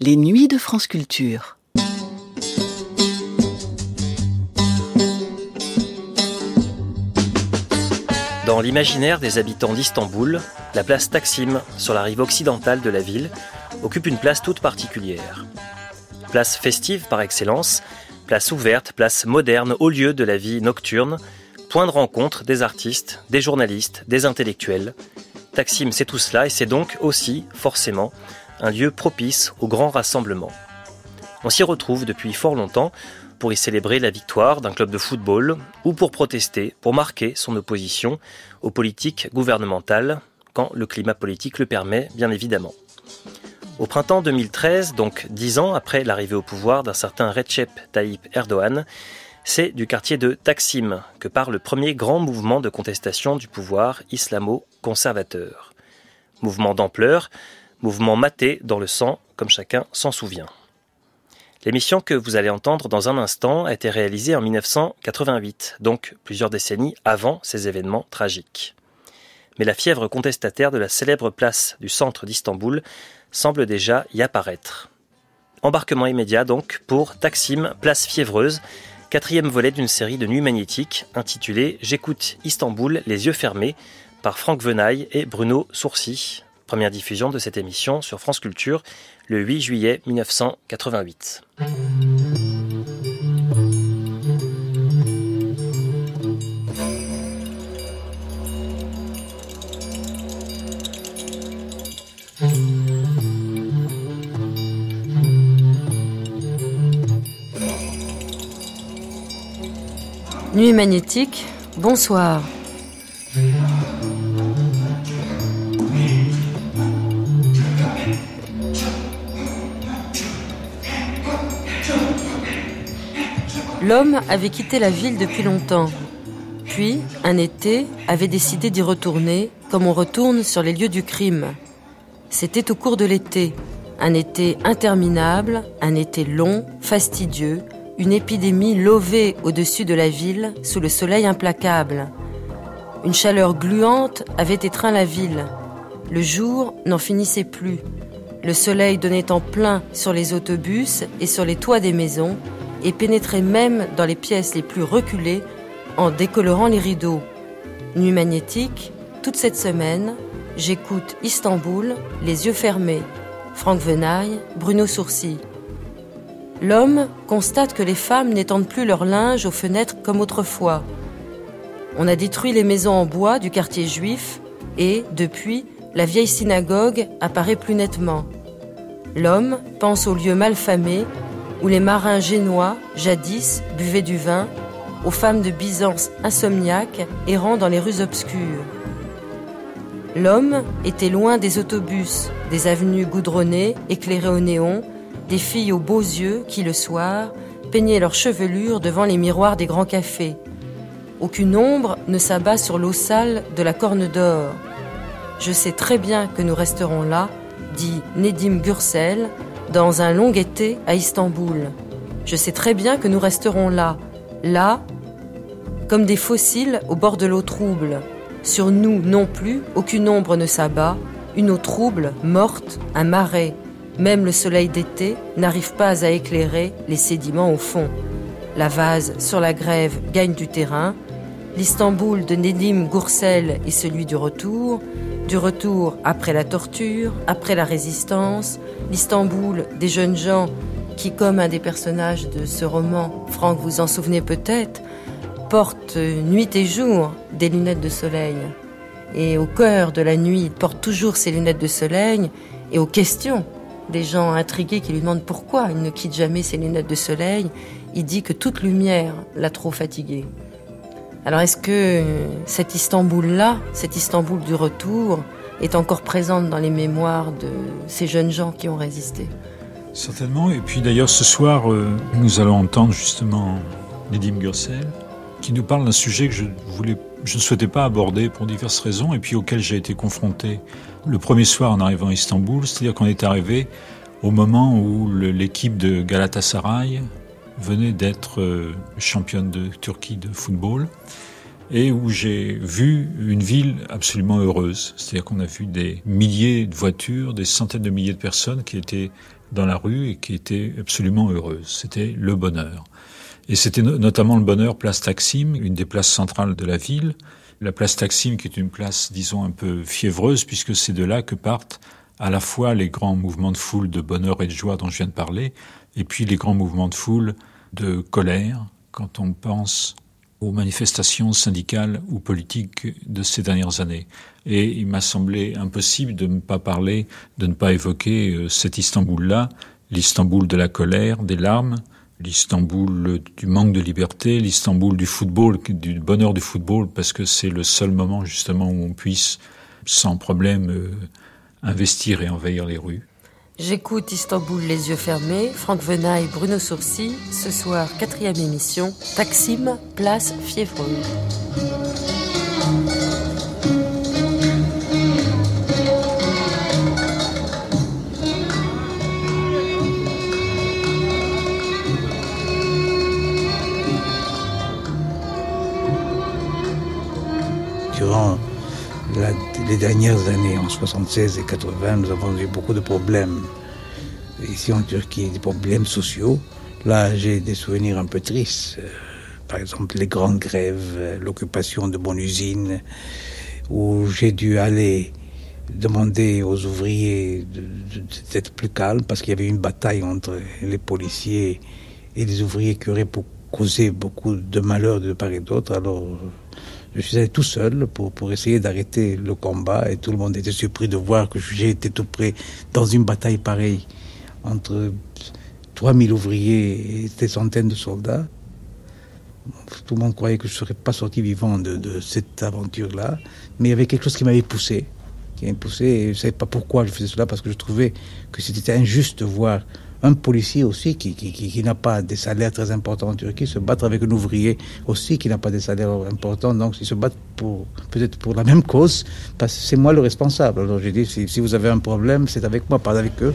Les nuits de France Culture. Dans l'imaginaire des habitants d'Istanbul, la place Taksim, sur la rive occidentale de la ville, occupe une place toute particulière. Place festive par excellence, place ouverte, place moderne au lieu de la vie nocturne, point de rencontre des artistes, des journalistes, des intellectuels. Taksim, c'est tout cela et c'est donc aussi, forcément, un lieu propice au grand rassemblement. On s'y retrouve depuis fort longtemps pour y célébrer la victoire d'un club de football ou pour protester, pour marquer son opposition aux politiques gouvernementales, quand le climat politique le permet, bien évidemment. Au printemps 2013, donc dix ans après l'arrivée au pouvoir d'un certain Recep Tayyip Erdogan, c'est du quartier de Taksim que part le premier grand mouvement de contestation du pouvoir islamo-conservateur. Mouvement d'ampleur, mouvement maté dans le sang, comme chacun s'en souvient. L'émission que vous allez entendre dans un instant a été réalisée en 1988, donc plusieurs décennies avant ces événements tragiques. Mais la fièvre contestataire de la célèbre place du centre d'Istanbul semble déjà y apparaître. Embarquement immédiat donc pour Taksim, place fiévreuse, quatrième volet d'une série de nuits magnétiques intitulée J'écoute Istanbul les yeux fermés par Franck Venaille et Bruno Sourcy. Première diffusion de cette émission sur France Culture le 8 juillet 1988. Nuit magnétique, bonsoir. L'homme avait quitté la ville depuis longtemps. Puis, un été, avait décidé d'y retourner, comme on retourne sur les lieux du crime. C'était au cours de l'été, un été interminable, un été long, fastidieux, une épidémie lovée au-dessus de la ville sous le soleil implacable. Une chaleur gluante avait étreint la ville. Le jour n'en finissait plus. Le soleil donnait en plein sur les autobus et sur les toits des maisons, et pénétrer même dans les pièces les plus reculées en décolorant les rideaux. Nuit magnétique, toute cette semaine, j'écoute Istanbul, les yeux fermés. Franck Venaille, Bruno Sourcy. L'homme constate que les femmes n'étendent plus leur linge aux fenêtres comme autrefois. On a détruit les maisons en bois du quartier juif et, depuis, la vieille synagogue apparaît plus nettement. L'homme pense aux lieux malfamés où les marins génois, jadis, buvaient du vin, aux femmes de Byzance insomniaques errant dans les rues obscures. L'homme était loin des autobus, des avenues goudronnées, éclairées au néon, des filles aux beaux yeux qui, le soir, peignaient leurs chevelures devant les miroirs des grands cafés. Aucune ombre ne s'abat sur l'eau sale de la corne d'or. Je sais très bien que nous resterons là, dit Nedim Gursel, dans un long été à Istanbul. Je sais très bien que nous resterons là, là, comme des fossiles au bord de l'eau trouble. Sur nous non plus, aucune ombre ne s'abat, une eau trouble, morte, un marais. Même le soleil d'été n'arrive pas à éclairer les sédiments au fond. La vase sur la grève gagne du terrain. L'Istanbul de Nedim Goursel est celui du retour, du retour après la torture, après la résistance, l'Istanbul des jeunes gens qui, comme un des personnages de ce roman, Franck vous en souvenez peut-être, portent nuit et jour des lunettes de soleil. Et au cœur de la nuit, il porte toujours ses lunettes de soleil et aux questions des gens intrigués qui lui demandent pourquoi il ne quitte jamais ses lunettes de soleil, il dit que toute lumière l'a trop fatigué. Alors est-ce que cet Istanbul-là, cet Istanbul du retour, est encore présente dans les mémoires de ces jeunes gens qui ont résisté? Certainement. Et puis d'ailleurs, ce soir, euh, nous allons entendre justement Nedim Gursel, qui nous parle d'un sujet que je, voulais, je ne souhaitais pas aborder pour diverses raisons, et puis auquel j'ai été confronté le premier soir en arrivant à Istanbul. C'est-à-dire qu'on est arrivé au moment où l'équipe de Galatasaray venait d'être euh, championne de Turquie de football. et où j'ai vu une ville absolument heureuse. C'est-à-dire qu'on a vu des milliers de voitures, des centaines de milliers de personnes qui étaient dans la rue et qui étaient absolument heureuses. C'était le bonheur. Et c'était notamment le bonheur place Taksim, une des places centrales de la ville. La place Taksim qui est une place, disons, un peu fiévreuse puisque c'est de là que partent à la fois les grands mouvements de foule de bonheur et de joie dont je viens de parler, et puis les grands mouvements de foule de colère, quand on pense aux manifestations syndicales ou politiques de ces dernières années. Et il m'a semblé impossible de ne pas parler, de ne pas évoquer euh, cet Istanbul-là, l'Istanbul de la colère, des larmes, l'Istanbul du manque de liberté, l'Istanbul du football, du bonheur du football, parce que c'est le seul moment justement où on puisse sans problème euh, investir et envahir les rues. J'écoute Istanbul les yeux fermés, Franck Venaille, Bruno Sourcy. Ce soir, quatrième émission, Taksim, place Fiévreux. Durant les dernières années, en 76 et 80, nous avons eu beaucoup de problèmes. Ici en Turquie, des problèmes sociaux. Là, j'ai des souvenirs un peu tristes. Euh, par exemple, les grandes grèves, euh, l'occupation de mon usine, où j'ai dû aller demander aux ouvriers d'être plus calmes parce qu'il y avait une bataille entre les policiers et les ouvriers qui auraient causé beaucoup de malheurs de part et d'autre. Alors, je suis allé tout seul pour, pour essayer d'arrêter le combat et tout le monde était surpris de voir que j'ai été tout près dans une bataille pareille entre 3000 ouvriers et des centaines de soldats. Tout le monde croyait que je ne serais pas sorti vivant de, cette aventure-là, mais il y avait quelque chose qui m'avait poussé, qui m'avait poussé, je ne savais pas pourquoi je faisais cela, parce que je trouvais que c'était injuste de voir un policier aussi qui, qui, qui, n'a pas des salaires très importants en Turquie se battre avec un ouvrier aussi qui n'a pas des salaires importants. Donc, ils se battent pour, peut-être pour la même cause, parce que c'est moi le responsable. Alors, j'ai dit, si, si, vous avez un problème, c'est avec moi, pas avec eux.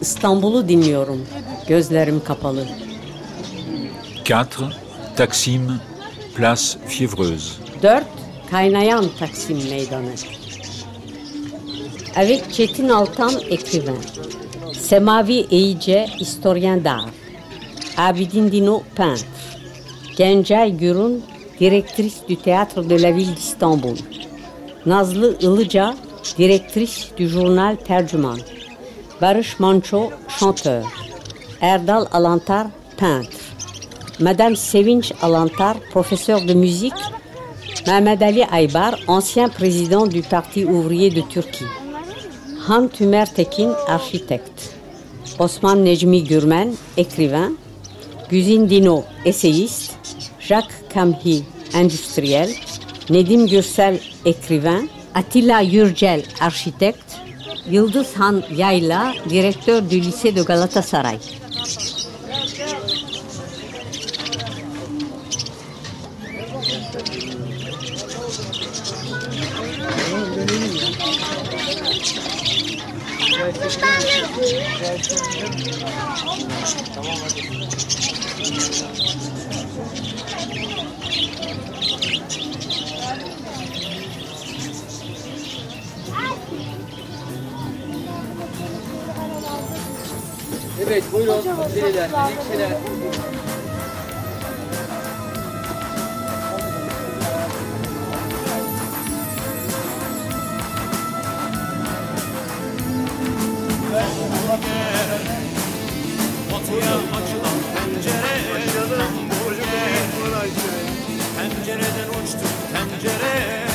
İstanbul'u dinliyorum. Gözlerim kapalı. 4. Taksim, Place Fiévreuse. 4. Kaynayan Taksim Meydanı. Avec Çetin Altan, écrivain. Semavi Eyice, historien d'art. Abidin Dino, peintre. Gencay Gürün, directrice du théâtre de la ville d'Istanbul. Nazlı Ilıca, directrice du journal Tercüman. Barış Manço, chanteur. Erdal Alantar, peintre. Madame Sevinç Alantar, professeur de musique. Mehmet Ali Aybar, ancien président du Parti ouvrier de Turquie. Han Tümer Tekin, architecte. Osman Necmi Gürmen, écrivain. Güzin Dino, essayiste. Jacques Kamhi, industriel. Nedim Gürsel, écrivain. Attila Yurcel, architecte. Yıldız Han Yayla, directeur du lycée de Galatasaray. Evet buyurun. Menekşeler, menekşeler. Batıya açılan pencere Pencereden uçtu tencere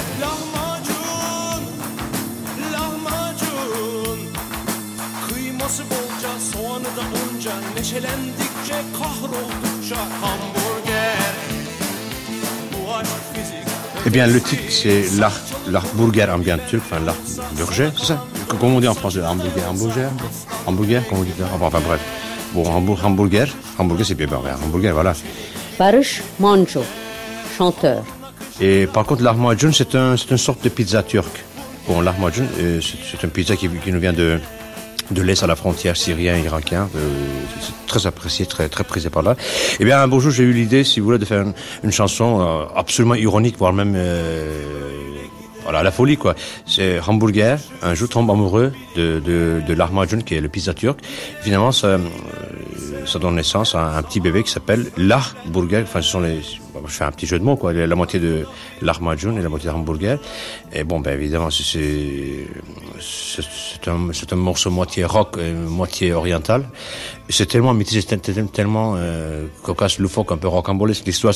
oldukça Neşelendikçe kahroldukça Hamburger Bu aşk fizik Eh bien, le titre, c'est l'art, l'art burger en bien turc, enfin l'art burger, c'est ça? Comment on dit en français? Hamburger, hamburger? Hamburger, comment on dit ça? Enfin, enfin, bref. Bon, hamburg, hamburger, hamburger c'est bien, hamburger, voilà. Barış Manço, chanteur. Et par contre, lahmacun, c'est un, c'est une sorte de pizza turque. Bon, lahmacun, euh, c'est, c'est une pizza qui, qui nous vient de, de l'Est à la frontière syrien-irakien. Euh, très apprécié, très, très prisé par là. Eh bien, un beau j'ai eu l'idée, si vous voulez, de faire une, une chanson euh, absolument ironique, voire même... euh, voilà, la folie, quoi. C'est Hamburger, un jour tombe amoureux de, de, de lahmacun, qui est le pizza turc. Finalement, ça, ça donne naissance à un petit bébé qui s'appelle Lah Burger. Enfin, ce sont les, je fais un petit jeu de mots, quoi. La moitié de lahmacun et la moitié de hamburger. Et bon, ben, évidemment, c'est, c'est, un, un morceau moitié rock, moitié oriental. C'est tellement mythique, c'est tel- tellement euh, cocasse, loufoque, un peu rocambolesque. L'histoire,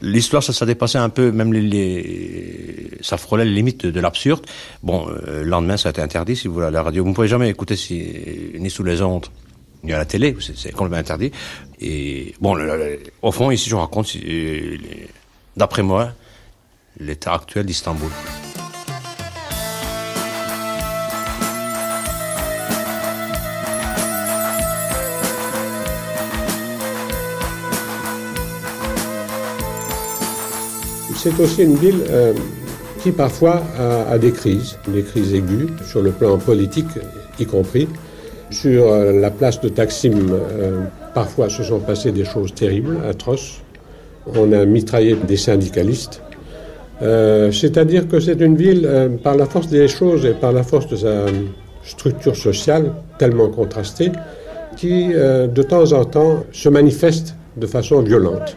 l'histoire, ça, ça dépassait un peu, même les, les ça frôlait les limites de, de l'absurde. Bon, euh, le lendemain, ça a été interdit, si vous voulez, à la radio. Vous ne pouvez jamais écouter si, ni sous les ondes, ni à la télé, c'est, complètement interdit. Et bon, au fond, ici, je raconte, d'après moi, l'état actuel d'Istanbul. C'est aussi une ville euh, qui parfois a des crises, des crises aiguës, sur le plan politique y compris. Sur euh, la place de Taksim, euh, parfois se sont passées des choses terribles, atroces. On a mitraillé des syndicalistes. Euh, C'est-à-dire que c'est une ville, euh, par la force des choses et par la force de sa structure sociale tellement contrastée, qui euh, de temps en temps se manifeste de façon violente.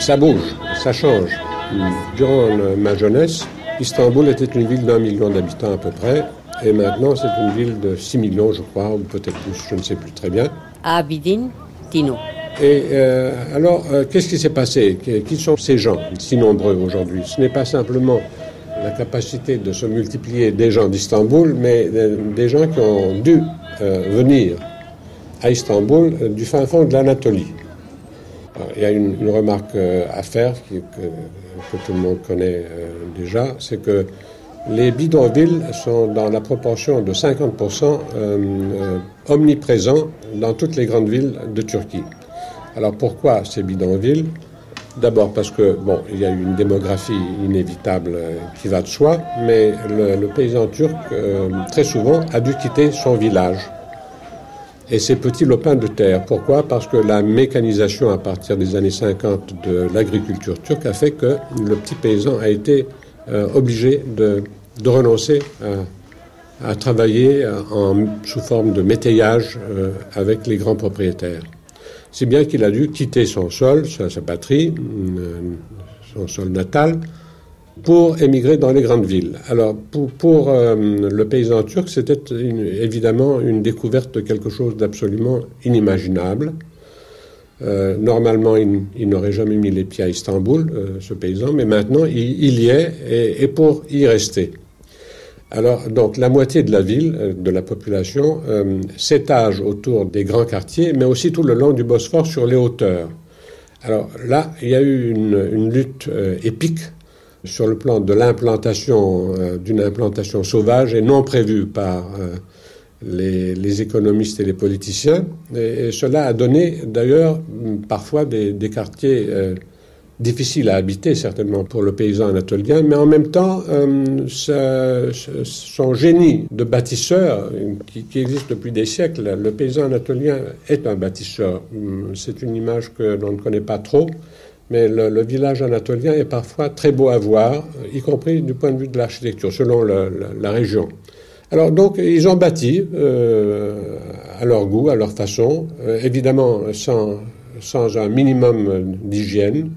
Ça bouge, ça change. Durant ma jeunesse, Istanbul était une ville d'un million d'habitants à peu près, et maintenant c'est une ville de 6 millions, je crois, ou peut-être plus, je ne sais plus très bien. Abidin Dino. Et euh, alors, euh, qu'est-ce qui s'est passé? Qui sont ces gens si nombreux aujourd'hui? Ce n'est pas simplement la capacité de se multiplier des gens d'Istanbul, mais euh, des gens qui ont dû euh, venir à Istanbul euh, du fin fond de l'Anatolie. Alors, Il y a une, remarque euh, à faire que, tout le monde connaît euh, déjà, c'est que les bidonvilles sont dans la proportion de 50% euh, euh, omniprésents dans toutes les grandes villes de Turquie. Alors pourquoi ces bidonvilles? D'abord parce que, bon, il y a une démographie inévitable euh, qui va de soi, mais le, paysan turc, euh, très souvent, a dû quitter son village et ses petits lopins de terre. Pourquoi? Parce que la mécanisation à partir des années 50 de l'agriculture turque a fait que le petit paysan a été euh, obligé de, renoncer à, travailler euh, sous forme de métayage euh, avec les grands propriétaires. C'est bien qu'il a dû quitter son sol, sa, patrie, son sol natal, pour émigrer dans les grandes villes. Alors, pour, euh, le paysan turc, c'était évidemment une découverte de quelque chose d'absolument inimaginable. Euh, normalement, il, n'aurait jamais mis les pieds à Istanbul, euh, ce paysan, mais maintenant, il, y est, et, pour y rester. Alors, donc, la moitié de la ville, de la population, s'étage autour des grands quartiers, mais aussi tout le long du Bosphore sur les hauteurs. Alors là, il y a eu une, lutte épique sur le plan de l'implantation, euh, d'une implantation sauvage et non prévue par euh, les, économistes et les politiciens. Et, cela a donné d'ailleurs parfois des, quartiers euh, difficile à habiter certainement pour le paysan anatolien, mais en même temps, son génie de bâtisseur, qui, qui existe depuis des siècles, le paysan anatolien est un bâtisseur. Hum, C'est une image que l'on ne connaît pas trop, mais le, village anatolien est parfois très beau à voir, y compris du point de vue de l'architecture, selon la, région. Alors donc, ils ont bâti euh, à leur goût, à leur façon, euh, évidemment sans, un minimum d'hygiène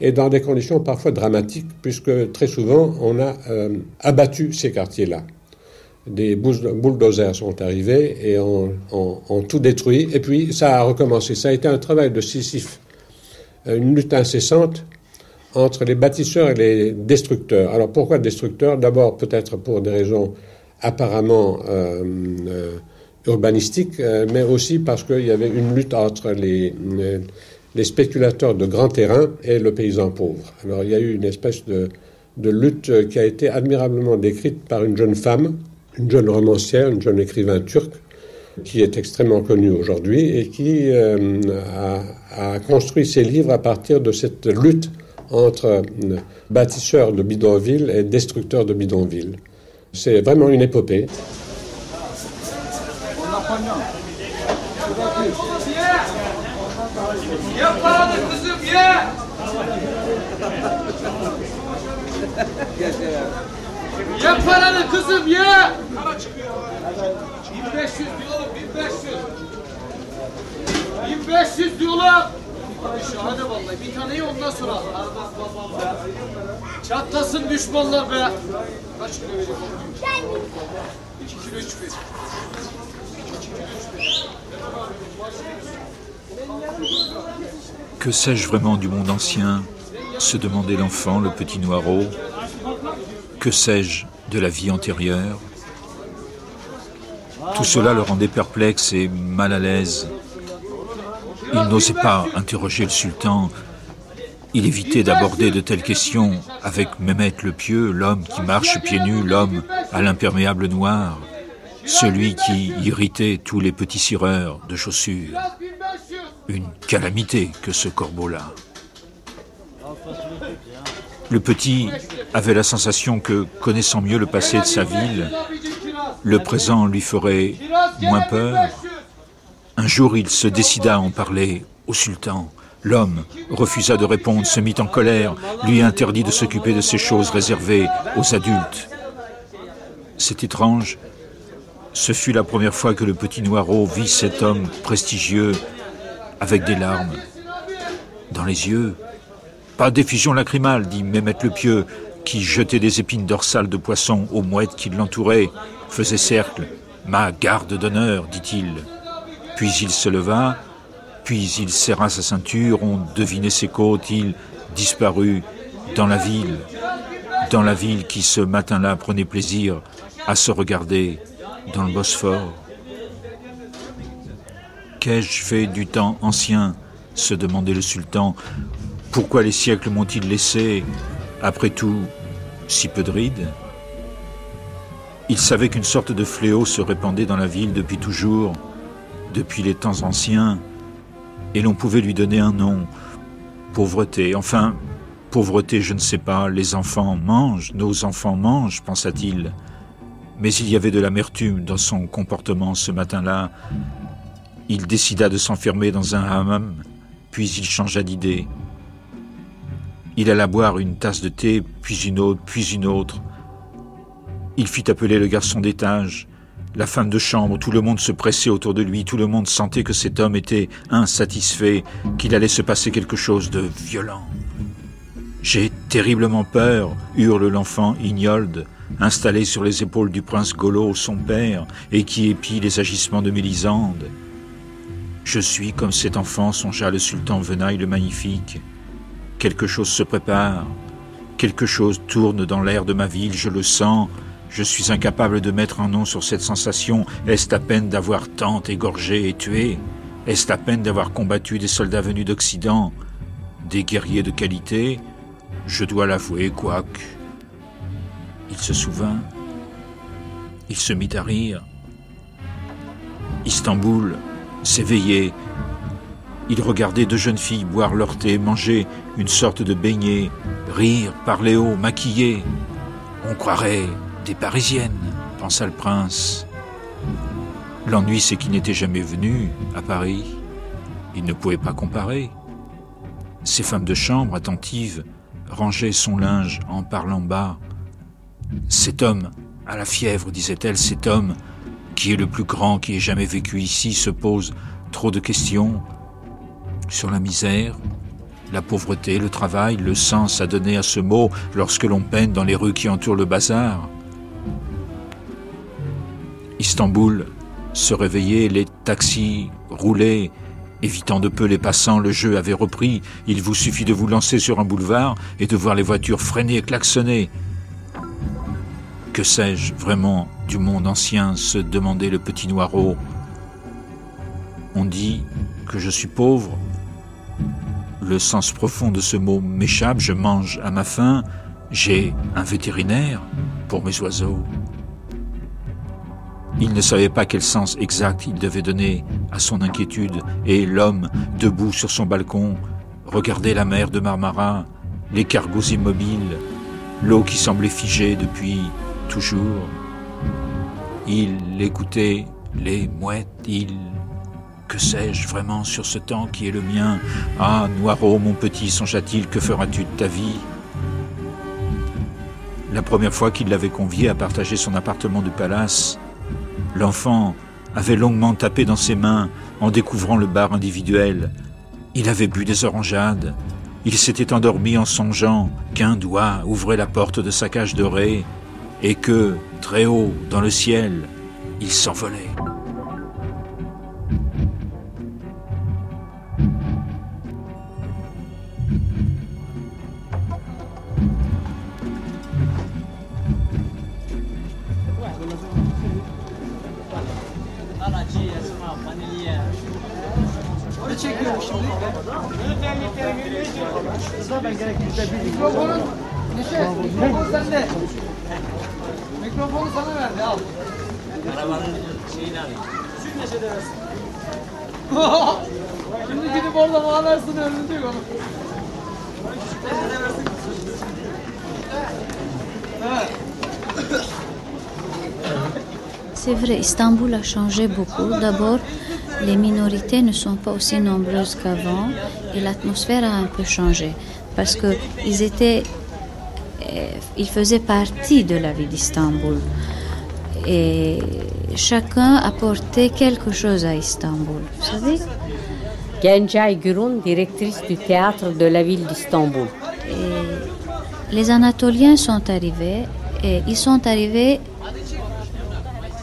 et dans des conditions parfois dramatiques, puisque très souvent on a euh, abattu ces quartiers-là. Des bull- bulldozers sont arrivés et ont tout détruit, et puis ça a recommencé. Ça a été un travail de Sisyphe, une lutte incessante entre les bâtisseurs et les destructeurs. Alors pourquoi destructeurs? D'abord peut-être pour des raisons apparemment euh, euh, urbanistiques, euh, mais aussi parce qu'il y avait une lutte entre les, les- spéculateurs de grands terrains et le paysan pauvre. Alors il y a eu une espèce de, de lutte euh, qui a été admirablement décrite par une jeune femme, une jeune romancière, une jeune écrivain turc, qui est extrêmement connue aujourd'hui et qui euh, a, construit ses livres à partir de cette lutte entre euh, bâtisseurs de bidonvilles et destructeurs de bidonvilles. C'est vraiment une épopée. Ye paralı kızım ye. Ye paralı kızım ye. 1500 diyorum 1500. 1500 diyorlar. Abi şahane vallahi bir taneyi ondan sonra al. Çatlasın düşmanlar be. Kaç kilo vereyim? 2 kilo 3 ver. Que sais-je vraiment du monde ancien? se demandait l'enfant, le petit Noirot. Que sais-je de la vie antérieure? Tout cela le rendait perplexe et mal à l'aise. Il n'osait pas interroger le sultan. Il évitait d'aborder de telles questions avec Mehmet le pieux, l'homme qui marche pieds nus, l'homme à l'imperméable noir, celui qui irritait tous les petits cireurs de chaussures. Une calamité que ce corbeau-là. Le petit avait la sensation que, connaissant mieux le passé de sa ville, le présent lui ferait moins peur. Un jour, il se décida à en parler au sultan. L'homme refusa de répondre, se mit en colère, lui interdit de s'occuper de ces choses réservées aux adultes. C'est étrange. Ce fut la première fois que le petit Noirot vit cet homme prestigieux avec des larmes dans les yeux. Pas d'effusion lacrymale, dit Mehmet le Pieux, qui jetait des épines dorsales de poisson aux mouettes qui l'entouraient, faisait cercle. Ma garde d'honneur, dit-il. Puis il se leva, puis il serra sa ceinture, on devinait ses côtes, il disparut dans la ville, dans la ville qui ce matin-là prenait plaisir à se regarder dans le Bosphore. Qu'ai-je fait du temps ancien se demandait le sultan. Pourquoi les siècles m'ont-ils laissé, après tout, si peu de rides? Il savait qu'une sorte de fléau se répandait dans la ville depuis toujours, depuis les temps anciens, et l'on pouvait lui donner un nom, pauvreté. Enfin, pauvreté, je ne sais pas, les enfants mangent, nos enfants mangent, pensa-t-il. Mais il y avait de l'amertume dans son comportement ce matin-là. Il décida de s'enfermer dans un hammam, puis il changea d'idée. Il alla boire une tasse de thé, puis une autre, puis une autre. Il fit appeler le garçon d'étage, la femme de chambre, tout le monde se pressait autour de lui, tout le monde sentait que cet homme était insatisfait, qu'il allait se passer quelque chose de violent. J'ai terriblement peur, hurle l'enfant Ignolde, installé sur les épaules du prince Golo, son père, et qui épie les agissements de Mélisande. Je suis comme cet enfant, songea le sultan Venaille le Magnifique. Quelque chose se prépare, quelque chose tourne dans l'air de ma ville, je le sens, je suis incapable de mettre un nom sur cette sensation. Est-ce à peine d'avoir tant égorgé et tué? Est-ce à peine d'avoir combattu des soldats venus d'Occident? Des guerriers de qualité? Je dois l'avouer, quoique. Il se souvint. Il se mit à rire. Istanbul s'éveillait. Il regardait deux jeunes filles boire leur thé, manger une sorte de beignet, rire, parler haut, maquiller. On croirait des Parisiennes, pensa le prince. L'ennui, c'est qu'il n'était jamais venu à Paris. Il ne pouvait pas comparer. Ces femmes de chambre, attentives, rangeaient son linge en parlant bas. Cet homme a la fièvre, disait-elle, cet homme qui est le plus grand qui ait jamais vécu ici se pose trop de questions sur la misère, la pauvreté, le travail, le sens à donner à ce mot lorsque l'on peine dans les rues qui entourent le bazar. Istanbul se réveillait, les taxis roulaient, évitant de peu les passants, le jeu avait repris. Il vous suffit de vous lancer sur un boulevard et de voir les voitures freiner et klaxonner. Que sais-je vraiment du monde ancien se demandait le petit Noirot. On dit que je suis pauvre, le sens profond de ce mot m'échappe, je mange à ma faim, j'ai un vétérinaire pour mes oiseaux. Il ne savait pas quel sens exact il devait donner à son inquiétude, et l'homme, debout sur son balcon, regardait la mer de Marmara, les cargos immobiles, l'eau qui semblait figée depuis toujours. Il écoutait les mouettes, il que sais-je vraiment sur ce temps qui est le mien? Ah, Noirot, mon petit, songea-t-il, que feras-tu de ta vie? La première fois qu'il l'avait convié à partager son appartement du palace, l'enfant avait longuement tapé dans ses mains en découvrant le bar individuel. Il avait bu des orangeades. Il s'était endormi en songeant qu'un doigt ouvrait la porte de sa cage dorée et que, très haut dans le ciel, il s'envolait. Mikrofonun Neşe, sende. Mikrofonu sana verdi al. Arabanın şeyini alayım. Süt Neşe de versin. Şimdi gidip orada bağlarsın önünde onu. Neşe de versin. Evet. C'est vrai, Istanbul a changé beaucoup. D'abord, les minorités ne sont pas aussi nombreuses qu'avant et l'atmosphère a un peu changé parce qu'ils étaient, euh, ils faisaient partie de la vie d'Istanbul et chacun apportait quelque chose à Istanbul. Vous savez? Gürun, directrice du théâtre de la ville d'Istanbul. Les Anatoliens sont arrivés et ils sont arrivés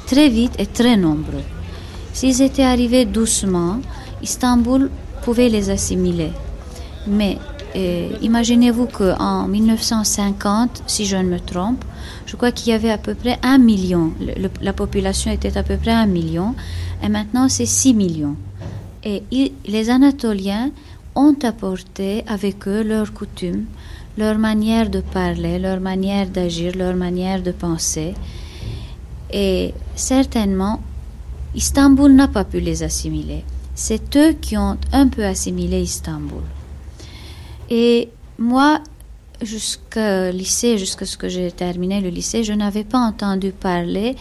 très vite et très nombreux. S'ils étaient arrivés doucement, Istanbul pouvait les assimiler. Mais euh, imaginez-vous qu'en 1950, si je ne me trompe, je crois qu'il y avait à peu près un million. La population était à peu près un million. Et maintenant, c'est 6 millions. Et les Anatoliens ont apporté avec eux leurs coutumes, leur manière de parler, leur manière d'agir, leur manière de penser. Et certainement, Istanbul n'a pas pu les assimiler. C'est eux qui ont un peu assimilé Istanbul. Et moi, jusqu'au lycée, jusqu'à ce que j'ai terminé le lycée, je n'avais pas entendu parler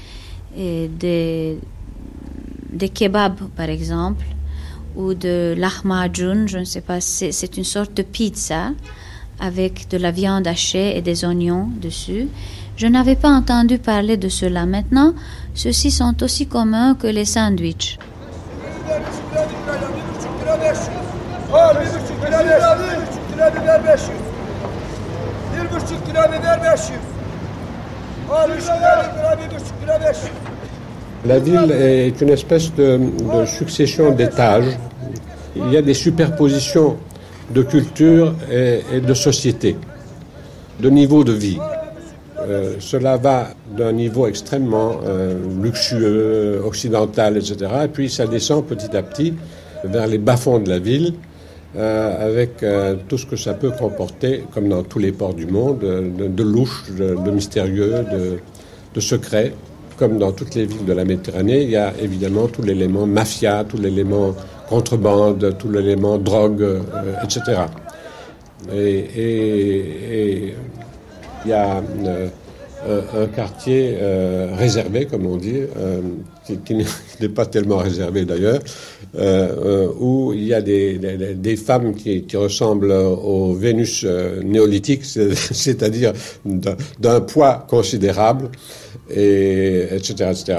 eh, des, des kebabs, par exemple, ou de lahmacun, je ne sais pas, c'est une sorte de pizza avec de la viande hachée et des oignons dessus. Je n'avais pas entendu parler de cela. Maintenant, ceux-ci sont aussi communs que les sandwichs. La ville est une espèce de, de succession d'étages. Il y a des superpositions de culture et, et de société, de niveau de vie. Euh, cela va d'un niveau extrêmement euh, luxueux, occidental, etc. Et puis ça descend petit à petit vers les bas-fonds de la ville, euh, avec tout ce que ça peut comporter, comme dans tous les ports du monde, de, de louche, de, mystérieux, de, de secret. Comme dans toutes les villes de la Méditerranée, il y a évidemment tout l'élément mafia, tout l'élément contrebande, tout l'élément drogue, etc. Et il y a un, quartier réservé, comme on dit, qui, n'est pas tellement réservé d'ailleurs, où il y a des, femmes qui, ressemblent aux Vénus néolithiques, c'est-à-dire d'un poids considérable, et, etc., etc.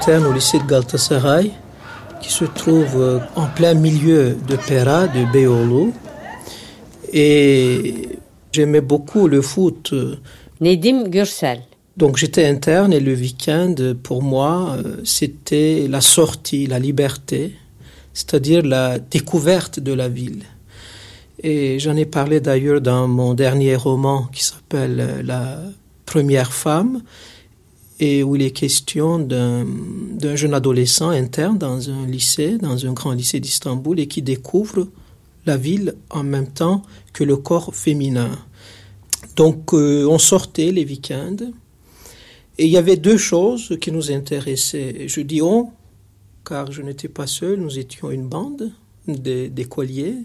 interne au lycée de Galatasaray, qui se trouve euh, en plein milieu de Pera, de Beyoğlu. Et j'aimais beaucoup le foot. Nedim Gürsel. Donc j'étais interne et le week-end, pour moi, euh, c'était la sortie, la liberté, c'est-à-dire la découverte de la ville. Et j'en ai parlé d'ailleurs dans mon dernier roman qui s'appelle euh, La première femme, et où il est question d'un jeune adolescent interne dans un lycée, dans un grand lycée d'Istanbul, et qui découvre la ville en même temps que le corps féminin. Donc euh, on sortait les week-ends, et il y avait deux choses qui nous intéressaient. Je dis on, car je n'étais pas seul, nous étions une bande d'écoliers,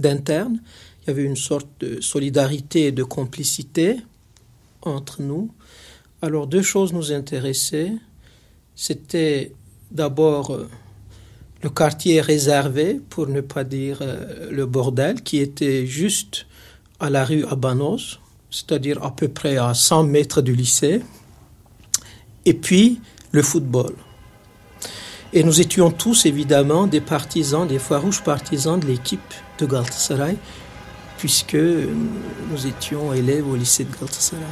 d'internes. Il y avait une sorte de solidarité et de complicité entre nous. Alors deux choses nous intéressaient. C'était d'abord euh, le quartier réservé, pour ne pas dire euh, le bordel, qui était juste à la rue Abanos, c'est-à-dire à peu près à 100 mètres du lycée, et puis le football. Et nous étions tous évidemment des partisans, des farouches partisans de l'équipe de Galatasaray, puisque nous étions élèves au lycée de Galatasaray.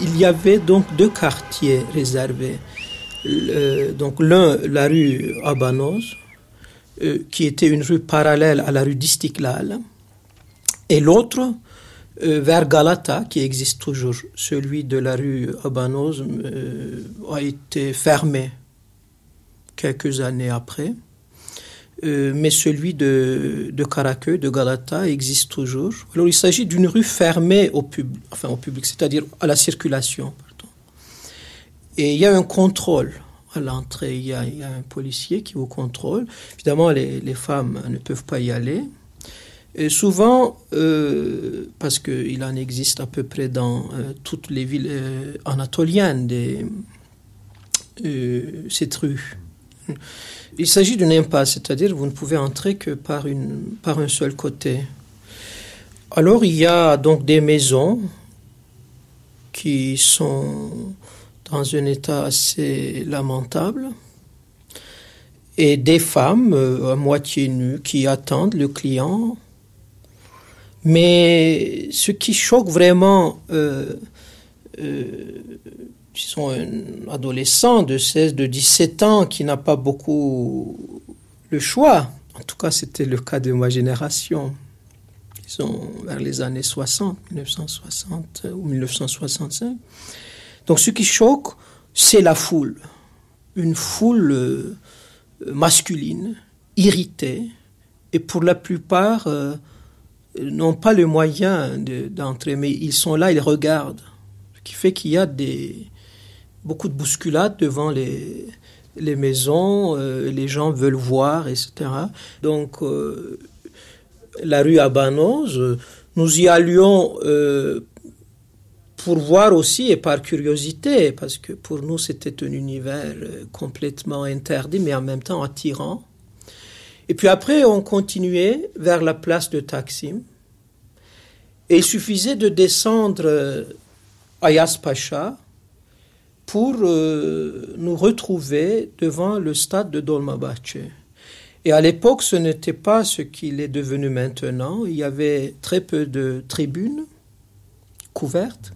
Il y avait donc deux quartiers réservés. donc l'un, la rue Abanos, euh, qui était une rue parallèle à la rue d'Istiklal, et l'autre euh, vers Galata, qui existe toujours. Celui de la rue Abanos euh, a été fermé quelques années après. Euh, mais celui de, de Caraqueux, de Galata, existe toujours. Alors il s'agit d'une rue fermée au, pub, enfin, au public, c'est-à-dire à la circulation. Et il y a un contrôle à l'entrée, il, y a un policier qui vous contrôle. Évidemment, les, les femmes ne peuvent pas y aller. Et souvent, euh, parce qu'il en existe à peu près dans euh, toutes les villes anatoliennes, des, cette rue. Il s'agit d'une impasse, c'est-à-dire vous ne pouvez entrer que par, une, par un seul côté. Alors il y a donc des maisons qui sont dans un état assez lamentable et des femmes euh, à moitié nues qui attendent le client. Mais ce qui choque vraiment euh, euh, sont un adolescent de 16, de 17 ans qui n'a pas beaucoup le choix. En tout cas, c'était le cas de ma génération. Sont vers les années 60, 1960 ou 1965. Donc ce qui choque, c'est la foule. Une foule euh, masculine, irritée, et pour la plupart euh, n'ont pas le moyen d'entrer, mais ils sont là, ils regardent. Ce qui fait qu'il y a des, beaucoup de bousculades devant les, les maisons, euh, les gens veulent voir, etc. Donc, euh, la rue Abanoz. Nous y allions euh, pour voir aussi et par curiosité, parce que pour nous c'était un univers euh, complètement interdit mais en même temps attirant. Et puis après on continuait vers la place de Taksim. Et il suffisait de descendre euh, à Yaspacha pour euh, nous retrouver devant le stade de Dolmabahçe. Et à l'époque, ce n'était pas ce qu'il est devenu maintenant. Il y avait très peu de tribunes couvertes.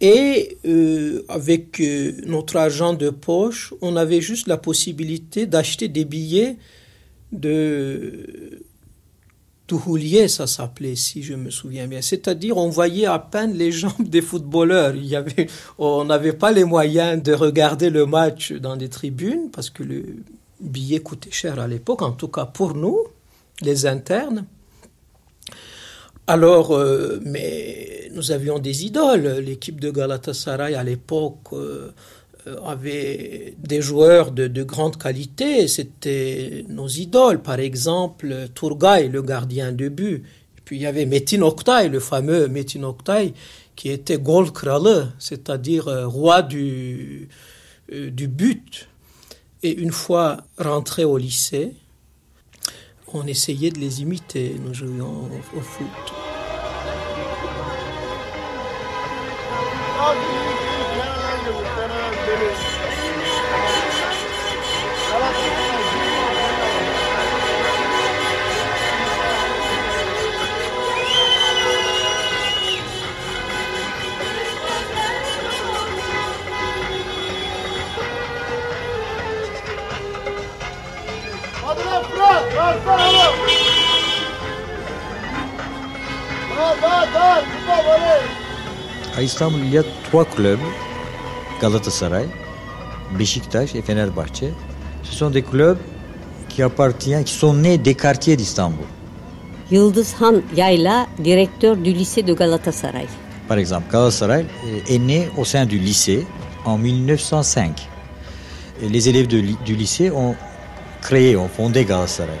Et euh, avec euh, notre argent de poche, on avait juste la possibilité d'acheter des billets de Touhoulier, ça s'appelait, si je me souviens bien. C'est-à-dire, on voyait à peine les jambes des footballeurs. Il y avait, on n'avait pas les moyens de regarder le match dans des tribunes parce que le billet coûtait cher à l'époque, en tout cas pour nous, les internes. Alors, euh, mais nous avions des idoles. L'équipe de Galatasaray à l'époque euh, avait des joueurs de, de grande qualité. C'était nos idoles. Par exemple, Turgay, le gardien de but. Puis il y avait Metin Oktay, le fameux Metin Oktay, qui était gol kralı, c'est-à-dire euh, roi du, euh, du but. Et une fois rentré au lycée, on essayait de les imiter. Nous jouions au, au foot. À Istanbul, il y a trois clubs, Galatasaray, Beşiktaş et Fenerbahçe. Ce sont des clubs qui appartiennent, qui sont nés des quartiers d'Istanbul. Yıldız Han Yayla, directeur du lycée de Galatasaray. Par exemple, Galatasaray euh, est né au sein du lycée en 1905. Et les élèves de du lycée ont créé, ont fondé Galatasaray.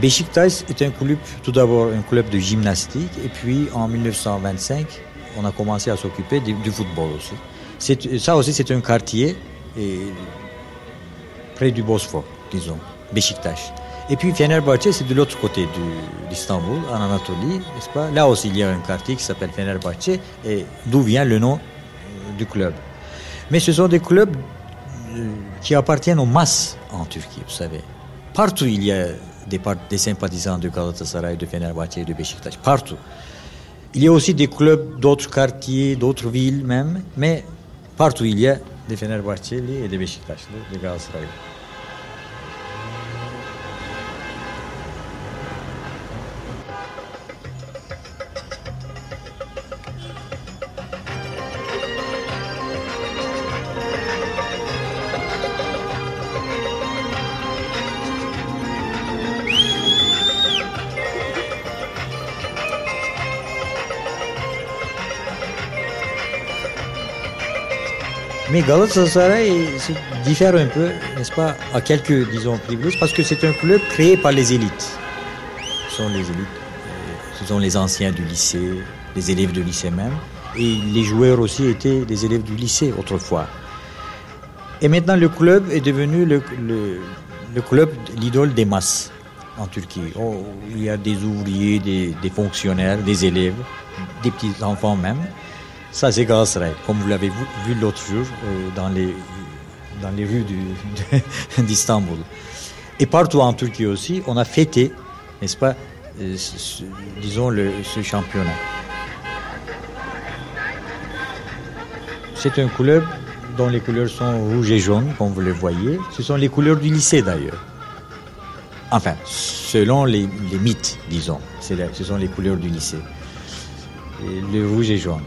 Beşiktaş est un club, tout d'abord un club de gymnastique, et puis en 1925, on a commencé à s'occuper du, football aussi. Ça aussi, c'est un quartier près du Bosphore, disons, Beşiktaş. Et puis Fenerbahçe, c'est de l'autre côté d'Istanbul, en Anatolie, n'est-ce pas? Là aussi, il y a un quartier qui s'appelle Fenerbahçe, et d'où vient le nom euh, du club. Mais ce sont des clubs euh, qui appartiennent aux masses en Turquie, vous savez. Partout, il y a des, sympathisants de Galatasaray, de Fenerbahçe de Beşiktaş. Partout. Il y a aussi des clubs d'autres quartiers, d'autres villes même, mais partout il y a des Fenerbahçeli et des Beşiktaşlı, des Galatasaraylı. Mais Galatasaray diffère un peu, n'est-ce pas, à quelques, disons, privilèges, parce que c'est un club créé par les élites. Ce sont les élites, euh, ce sont les anciens du lycée, les élèves du lycée même, et les joueurs aussi étaient des élèves du lycée autrefois. Et maintenant, le club est devenu le, club, l'idole des masses en Turquie. Oh, il y a des ouvriers, des, des fonctionnaires, des élèves, des petits enfants même. Ça, c'est Galatasaray, comme vous l'avez vu, l'autre jour euh, dans, les, dans les rues d'Istanbul. Et partout en Turquie aussi, on a fêté, n'est-ce pas, euh, disons, le, ce championnat. C'est un club dont les couleurs sont rouge et jaune, comme vous le voyez. Ce sont les couleurs du lycée d'ailleurs. Enfin, selon les, les mythes, disons. Ce sont les couleurs du lycée. Le rouge et jaune.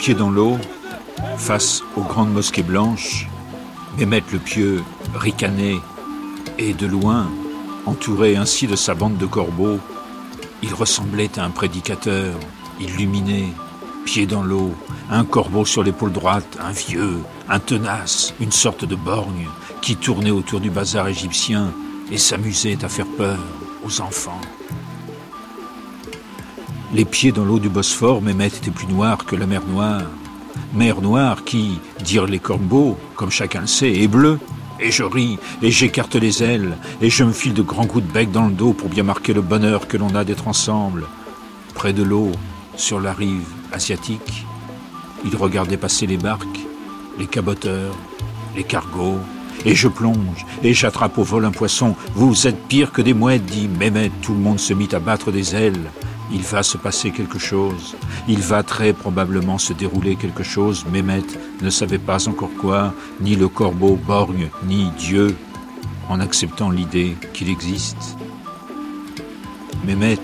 Les pieds dans l'eau, face aux grandes mosquées blanches, Mehmet le Pieux ricanait, et de loin, entouré ainsi de sa bande de corbeaux, il ressemblait à un prédicateur, illuminé, pieds dans l'eau, un corbeau sur l'épaule droite, un vieux, un tenace, une sorte de borgne, qui tournait autour du bazar égyptien et s'amusait à faire peur aux enfants. Les pieds dans l'eau du Bosphore, Mehmet était plus noir que la mer Noire. Mer Noire qui, dire les corbeaux, comme chacun le sait, est bleue. Et je ris, et j'écarte les ailes, et je me file de grands coups de bec dans le dos pour bien marquer le bonheur que l'on a d'être ensemble. Près de l'eau, sur la rive asiatique, il regardait passer les barques, les caboteurs, les cargos, et je plonge, et j'attrape au vol un poisson. Vous êtes pire que des mouettes, dit Mehmet. Tout le monde se mit à battre des ailes. Il va se passer quelque chose. Il va très probablement se dérouler quelque chose. Mehmet ne savait pas encore quoi, ni le corbeau borgne, ni Dieu, en acceptant l'idée qu'il existe. Mehmet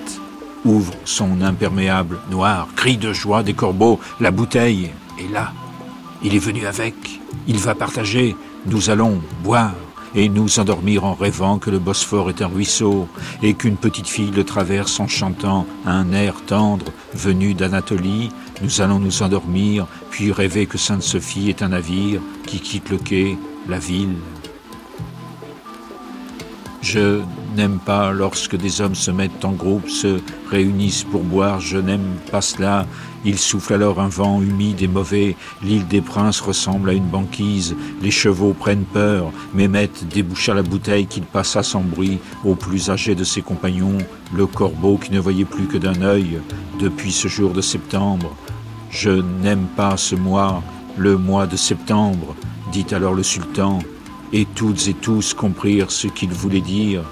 ouvre son imperméable noir, crie de joie des corbeaux, la bouteille est là. Il est venu avec, il va partager, nous allons boire et nous endormir en rêvant que le Bosphore est un ruisseau et qu'une petite fille le traverse en chantant un air tendre venu d'Anatolie. Nous allons nous endormir, puis rêver que Sainte-Sophie est un navire qui quitte le quai, la ville. Je n'aime pas lorsque des hommes se mettent en groupe, se réunissent pour boire, je n'aime pas cela. Il souffle alors un vent humide et mauvais, l'île des princes ressemble à une banquise, les chevaux prennent peur, Mehmet déboucha la bouteille qu'il passa sans bruit au plus âgé de ses compagnons, le corbeau qui ne voyait plus que d'un œil depuis ce jour de septembre. Je n'aime pas ce mois, le mois de septembre, dit alors le sultan, et toutes et tous comprirent ce qu'il voulait dire.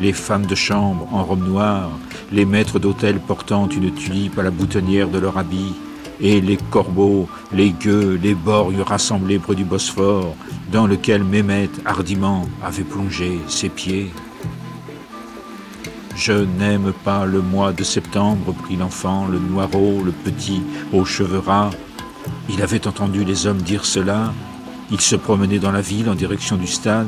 Les femmes de chambre en robe noire, les maîtres d'hôtel portant une tulipe à la boutonnière de leur habit, et les corbeaux, les gueux, les borgnes rassemblés près du Bosphore, dans lequel Mehmet hardiment avait plongé ses pieds. Je n'aime pas le mois de septembre, prit l'enfant, le noireau, le petit, aux cheveux ras. Il avait entendu les hommes dire cela, il se promenait dans la ville en direction du stade.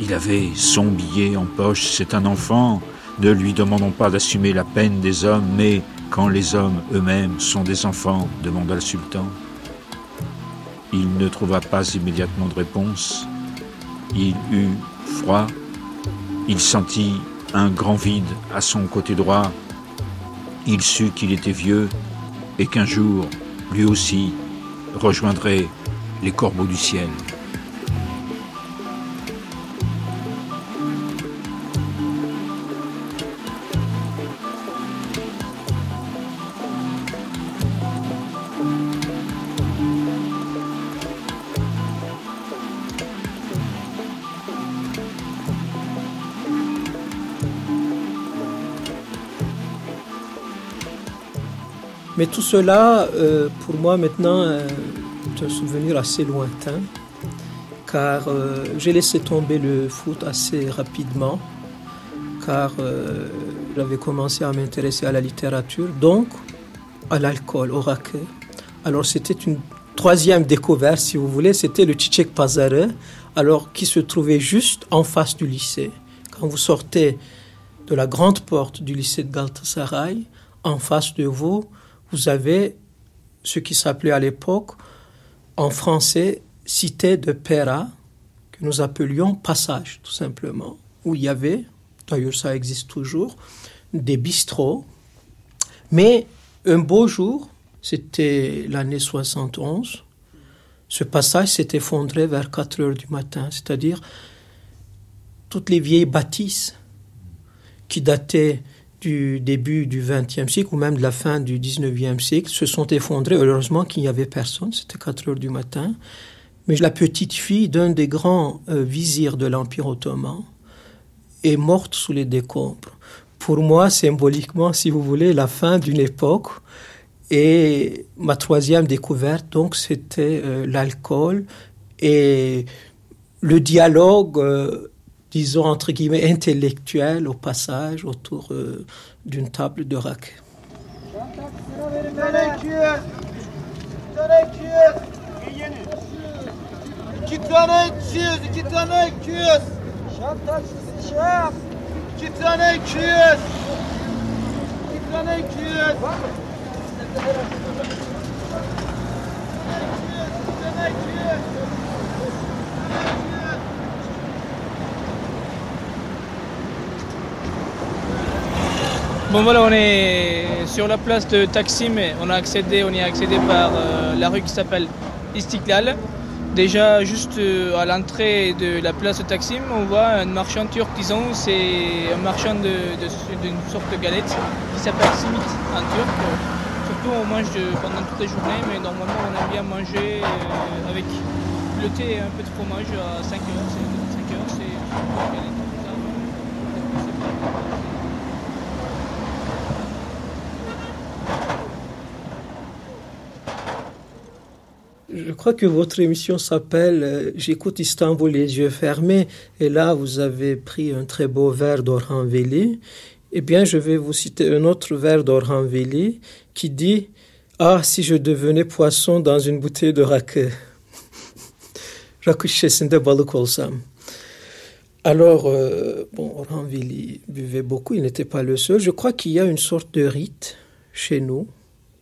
Il avait son billet en poche, c'est un enfant. Ne lui demandons pas d'assumer la peine des hommes, mais quand les hommes eux-mêmes sont des enfants, demanda le sultan. Il ne trouva pas immédiatement de réponse. Il eut froid. Il sentit un grand vide à son côté droit. Il sut qu'il était vieux et qu'un jour, lui aussi, rejoindrait les corbeaux du ciel. Mais tout cela, euh, pour moi maintenant, euh, est un souvenir assez lointain, car euh, j'ai laissé tomber le foot assez rapidement, car j'avais commencé à m'intéresser à la littérature, donc à l'alcool, au raquet. Alors c'était une troisième découverte, si vous voulez, c'était le Tchitchek Pazare, alors qui se trouvait juste en face du lycée. Quand vous sortez de la grande porte du lycée de Galatasaray, en face de vous, vous avez ce qui s'appelait à l'époque, en français, cité de Pera, que nous appelions passage, tout simplement, où il y avait, d'ailleurs ça existe toujours, des bistrots. Mais un beau jour, c'était l'année 71, ce passage s'est effondré vers 4 heures du matin, c'est-à-dire toutes les vieilles bâtisses qui dataient du début du XXe siècle ou même de la fin du XIXe siècle se sont effondrés. Heureusement qu'il n'y avait personne, c'était 4 heures du matin. Mais la petite fille d'un des grands euh, vizirs de l'Empire ottoman est morte sous les décombres. Pour moi, symboliquement, si vous voulez, la fin d'une époque. Et ma troisième découverte, donc, c'était euh, l'alcool et le dialogue, euh, disons, entre guillemets, intellectuel au passage autour d'une table de raquet. Bon voilà, on est sur la place de Taksim. On a accédé, on y a accédé par euh, la rue qui s'appelle Istiklal. Déjà, juste euh, à l'entrée de la place de Taksim, on voit un marchand turc, disons, c'est un marchand d'une sorte de galette qui s'appelle simit en turc. Surtout, on mange pendant toute la journée, mais normalement, on aime bien manger euh, avec le thé et un peu de fromage à 5 heures. 5 heures, c'est une galette. Je crois que votre émission s'appelle euh, J'écoute Istanbul les yeux fermés. Et là, vous avez pris un très beau vers d'Orhan Veli. Eh bien, je vais vous citer un autre vers d'Orhan Veli qui dit Ah, si je devenais poisson dans une bouteille de rakı. Rakı balık olsam. Alors, euh, bon, Orhan Veli buvait beaucoup, il n'était pas le seul. Je crois qu'il y a une sorte de rite chez nous,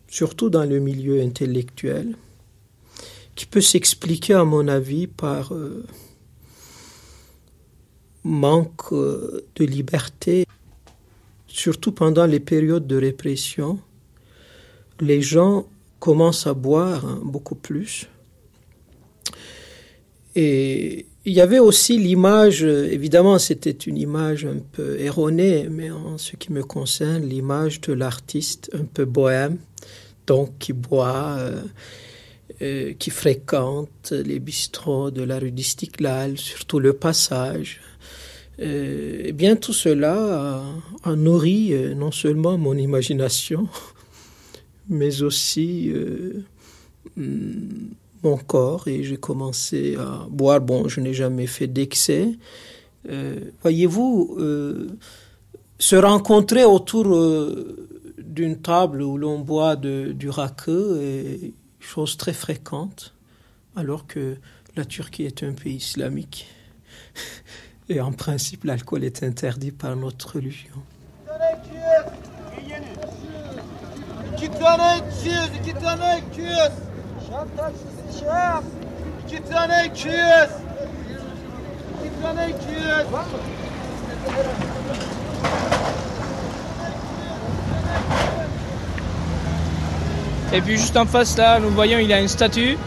surtout dans le milieu intellectuel qui peut s'expliquer, à mon avis, par euh, manque euh, de liberté, surtout pendant les périodes de répression. Les gens commencent à boire hein, beaucoup plus. Et il y avait aussi l'image, évidemment c'était une image un peu erronée, mais en ce qui me concerne, l'image de l'artiste un peu bohème, donc qui boit. Euh, euh, qui fréquentent les bistrots de la rue d'Istiklal, surtout le passage. Euh, eh bien, tout cela a, nourri euh, non seulement mon imagination, mais aussi mm, mon corps et j'ai commencé à boire. Bon, je n'ai jamais fait d'excès. Voyez-vous, se rencontrer autour d'une table où l'on boit du raqueux chose très fréquente, alors que la Turquie est un pays islamique. Et en principe, l'alcool est interdit par notre religion. Et puis juste en face là, nous voyons il y a une statue.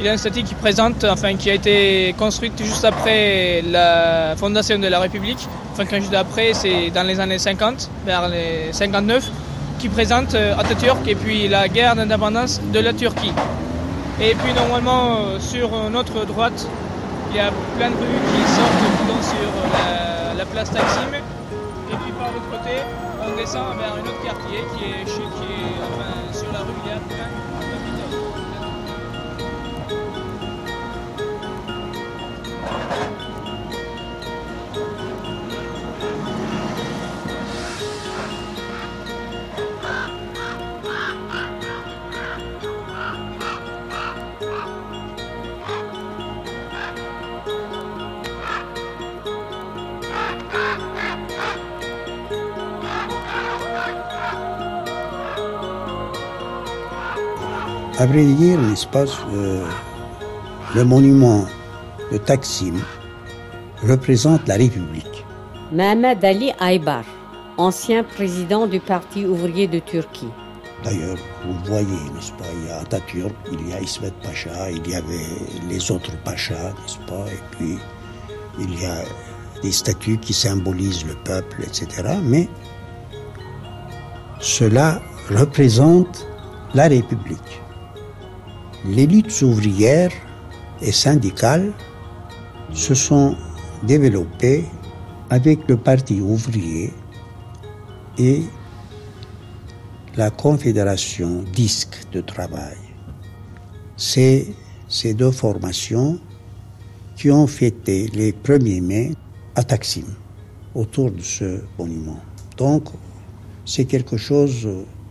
Il y a une statue qui présente, enfin qui a été construite juste après la fondation de la République. Enfin quand juste après, c'est dans les années 50, vers les 59, qui présente euh, Atatürk et puis la guerre d'indépendance de la Turquie. Et puis normalement euh, sur notre droite, il y a plein de rues qui sortent sur la, la place Taksim. Et puis par l'autre côté, on descend vers un autre quartier qui est, qui sur la rue À vrai dire, n'est-ce pas, euh, le monument de Taksim représente la République. Mehmet Ali Aybar, ancien président du Parti ouvrier de Turquie. D'ailleurs, vous voyez, n'est-ce pas, il y a Atatürk, il y a Ismet Pacha, il y avait les autres Pachas, n'est-ce pas, et puis il y a des statues qui symbolisent le peuple, etc. Mais cela représente la République. Les luttes ouvrières et syndicales se sont développées avec le Parti ouvrier et la Confédération Disque de travail. C'est ces deux formations qui ont fêté les 1er mai à Taksim, autour de ce monument. Donc, c'est quelque chose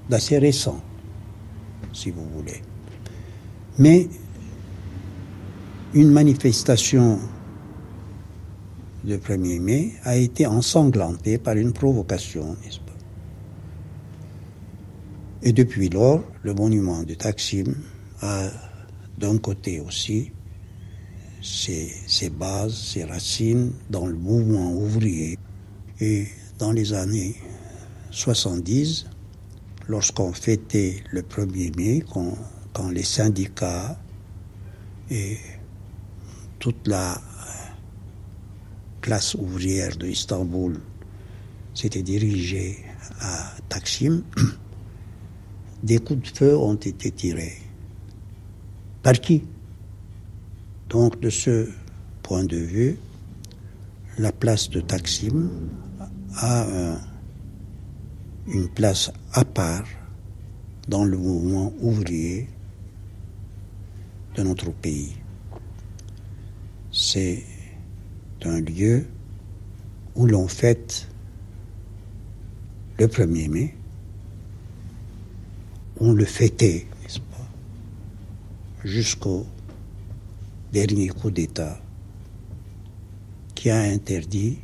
d'assez récent, si vous voulez. Mais une manifestation le 1er mai a été ensanglantée par une provocation, n'est-ce pas? Et depuis lors, le monument de Taksim a d'un côté aussi ses, ses, bases, ses racines dans le mouvement ouvrier. Et dans les années 70, lorsqu'on fêtait le 1er mai, quand, quand les syndicats et toute la classe ouvrière de Istanbul s'était dirigée à Taksim, des coups de feu ont été tirés. Par qui? Donc de ce point de vue, la place de Taksim a un, une place à part dans le mouvement ouvrier de notre pays. C'est un lieu où l'on fête le 1er mai. On le fêtait, n'est-ce pas, jusqu'au dernier coup d'État qui a interdit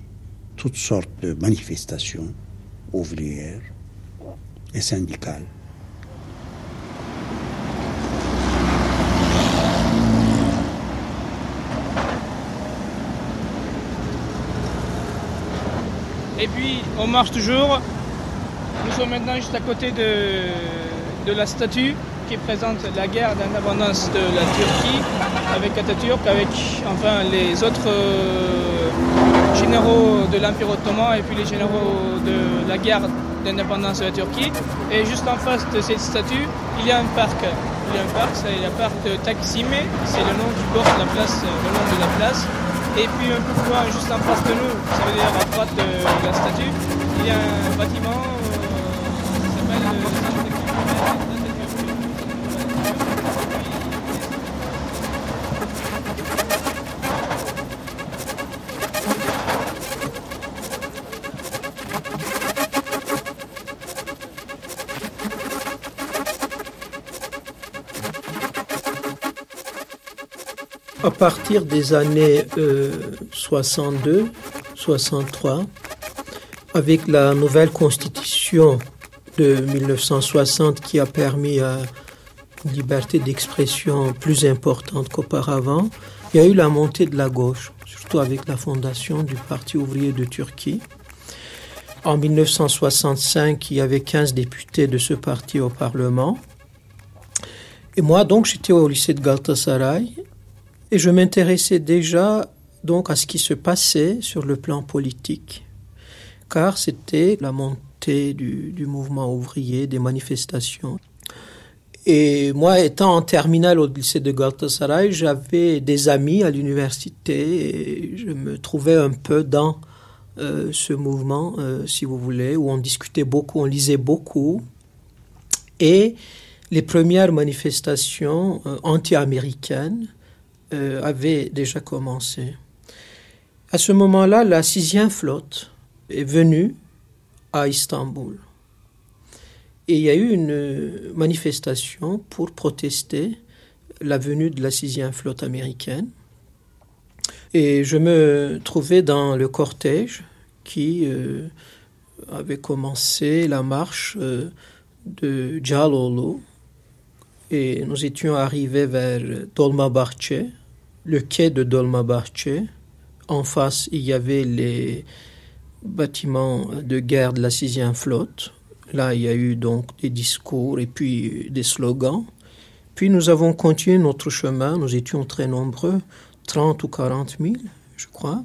toutes sortes de manifestations ouvrières et syndicales. Et puis on marche toujours. Nous sommes maintenant juste à côté de, de la statue qui présente la guerre d'indépendance de la Turquie avec Atatürk, avec enfin les autres euh, généraux de l'Empire ottoman et puis les généraux de la guerre d'indépendance de la Turquie. Et juste en face de cette statue, il y a un parc. Il y a un parc, c'est le parc de Taksimé, c'est le nom du bord la place, le nom de la place. Et puis un peu plus loin, juste en face de nous, ça veut dire à droite de la statue, il y a un bâtiment partir des années euh, 62, 63, avec la nouvelle constitution de 1960 qui a permis une liberté d'expression plus importante qu'auparavant, il y a eu la montée de la gauche, surtout avec la fondation du Parti ouvrier de Turquie. En 1965, il y avait 15 députés de ce parti au Parlement. Et moi, donc, j'étais au lycée de Galatasaray et je m'intéressais déjà donc à ce qui se passait sur le plan politique, car c'était la montée du, du, mouvement ouvrier, des manifestations. Et moi, étant en terminale au lycée de Galatasaray, j'avais des amis à l'université et je me trouvais un peu dans euh, ce mouvement, euh, si vous voulez, où on discutait beaucoup, on lisait beaucoup. Et les premières manifestations euh, anti-américaines euh, avait déjà commencé. À ce moment-là, la sixième flotte est venue à Istanbul. Et il y a eu une manifestation pour protester la venue de la sixième flotte américaine. Et je me trouvais dans le cortège qui euh, avait commencé la marche euh, de Jalolu, et nous étions arrivés vers Dolmabahçe, le quai de Dolmabahçe. En face, il y avait les bâtiments de guerre de la sixième flotte. Là, il y a eu donc des discours et puis des slogans. Puis nous avons continué notre chemin. Nous étions très nombreux, 30 ou 40 000, je crois.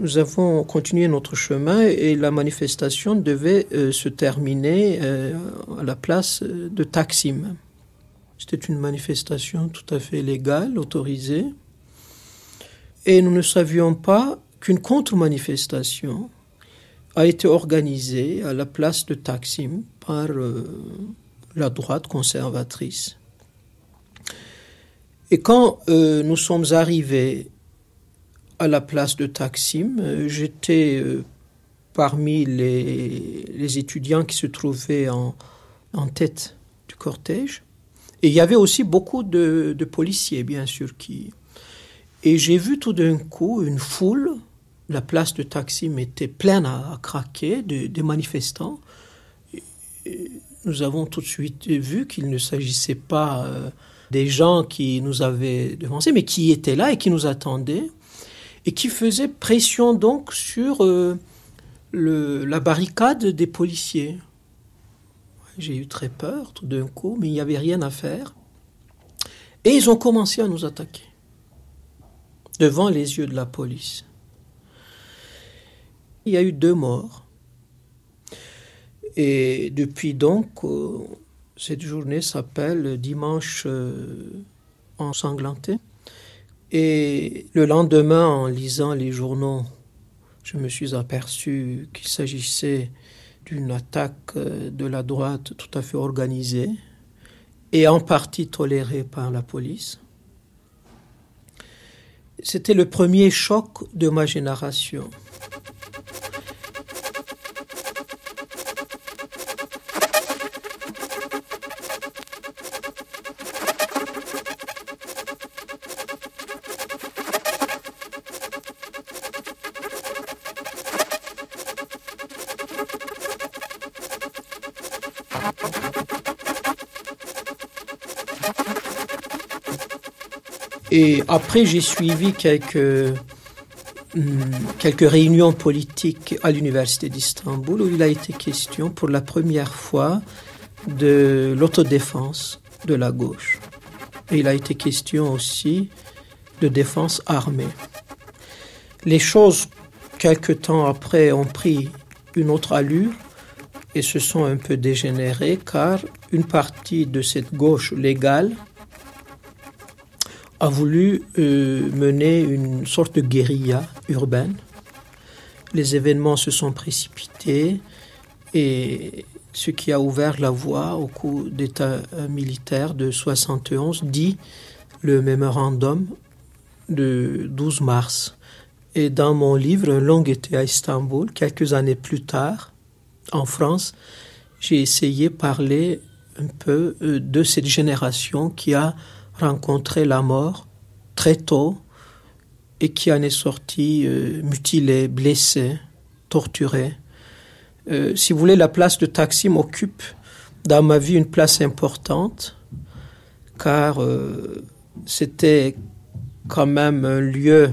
nous avons continué notre chemin et la manifestation devait euh, se terminer euh, à la place de Taksim. C'était une manifestation tout à fait légale, autorisée. Et nous ne savions pas qu'une contre-manifestation a été organisée à la place de Taksim par euh, la droite conservatrice. Et quand nous sommes arrivés à la place de Taksim. Euh, j'étais euh, parmi les, étudiants qui se trouvaient en, tête du cortège. Et il y avait aussi beaucoup de, policiers, bien sûr, qui... Et j'ai vu tout d'un coup une foule. La place de Taksim était pleine à, craquer de, manifestants. nous avons tout de suite vu qu'il ne s'agissait pas euh, des gens qui nous avaient devancés, mais qui étaient là et qui nous attendaient et qui faisait pression donc sur euh, le, la barricade des policiers. J'ai eu très peur tout d'un coup, mais il n'y avait rien à faire. Et ils ont commencé à nous attaquer devant les yeux de la police. Il y a eu deux morts. Et depuis donc, euh, cette journée s'appelle Dimanche euh, ensanglanté. Et le lendemain, en lisant les journaux, je me suis aperçu qu'il s'agissait d'une attaque euh, de la droite tout à fait organisée et en partie tolérée par la police. C'était le premier choc de ma génération. Et après, j'ai suivi quelques, hmm, quelques réunions politiques à l'Université d'Istanbul où il a été question pour la première fois de l'autodéfense de la gauche. Et il a été question aussi de défense armée. Les choses, quelque temps après, ont pris une autre allure et se sont un peu dégénérées car une partie de cette gauche légale a voulu euh, mener une sorte de guérilla urbaine. Les événements se sont précipités et ce qui a ouvert la voie au coup d'État militaire de 71 dit le mémorandum de 12 mars. Et dans mon livre Un long été à Istanbul, quelques années plus tard, en France, j'ai essayé de parler un peu euh, de cette génération qui a rencontré la mort très tôt et qui en est sorti euh, mutilé, blessé, torturé. Euh, si vous voulez, la place de Taksim occupe dans ma vie une place importante car euh, c'était quand même un lieu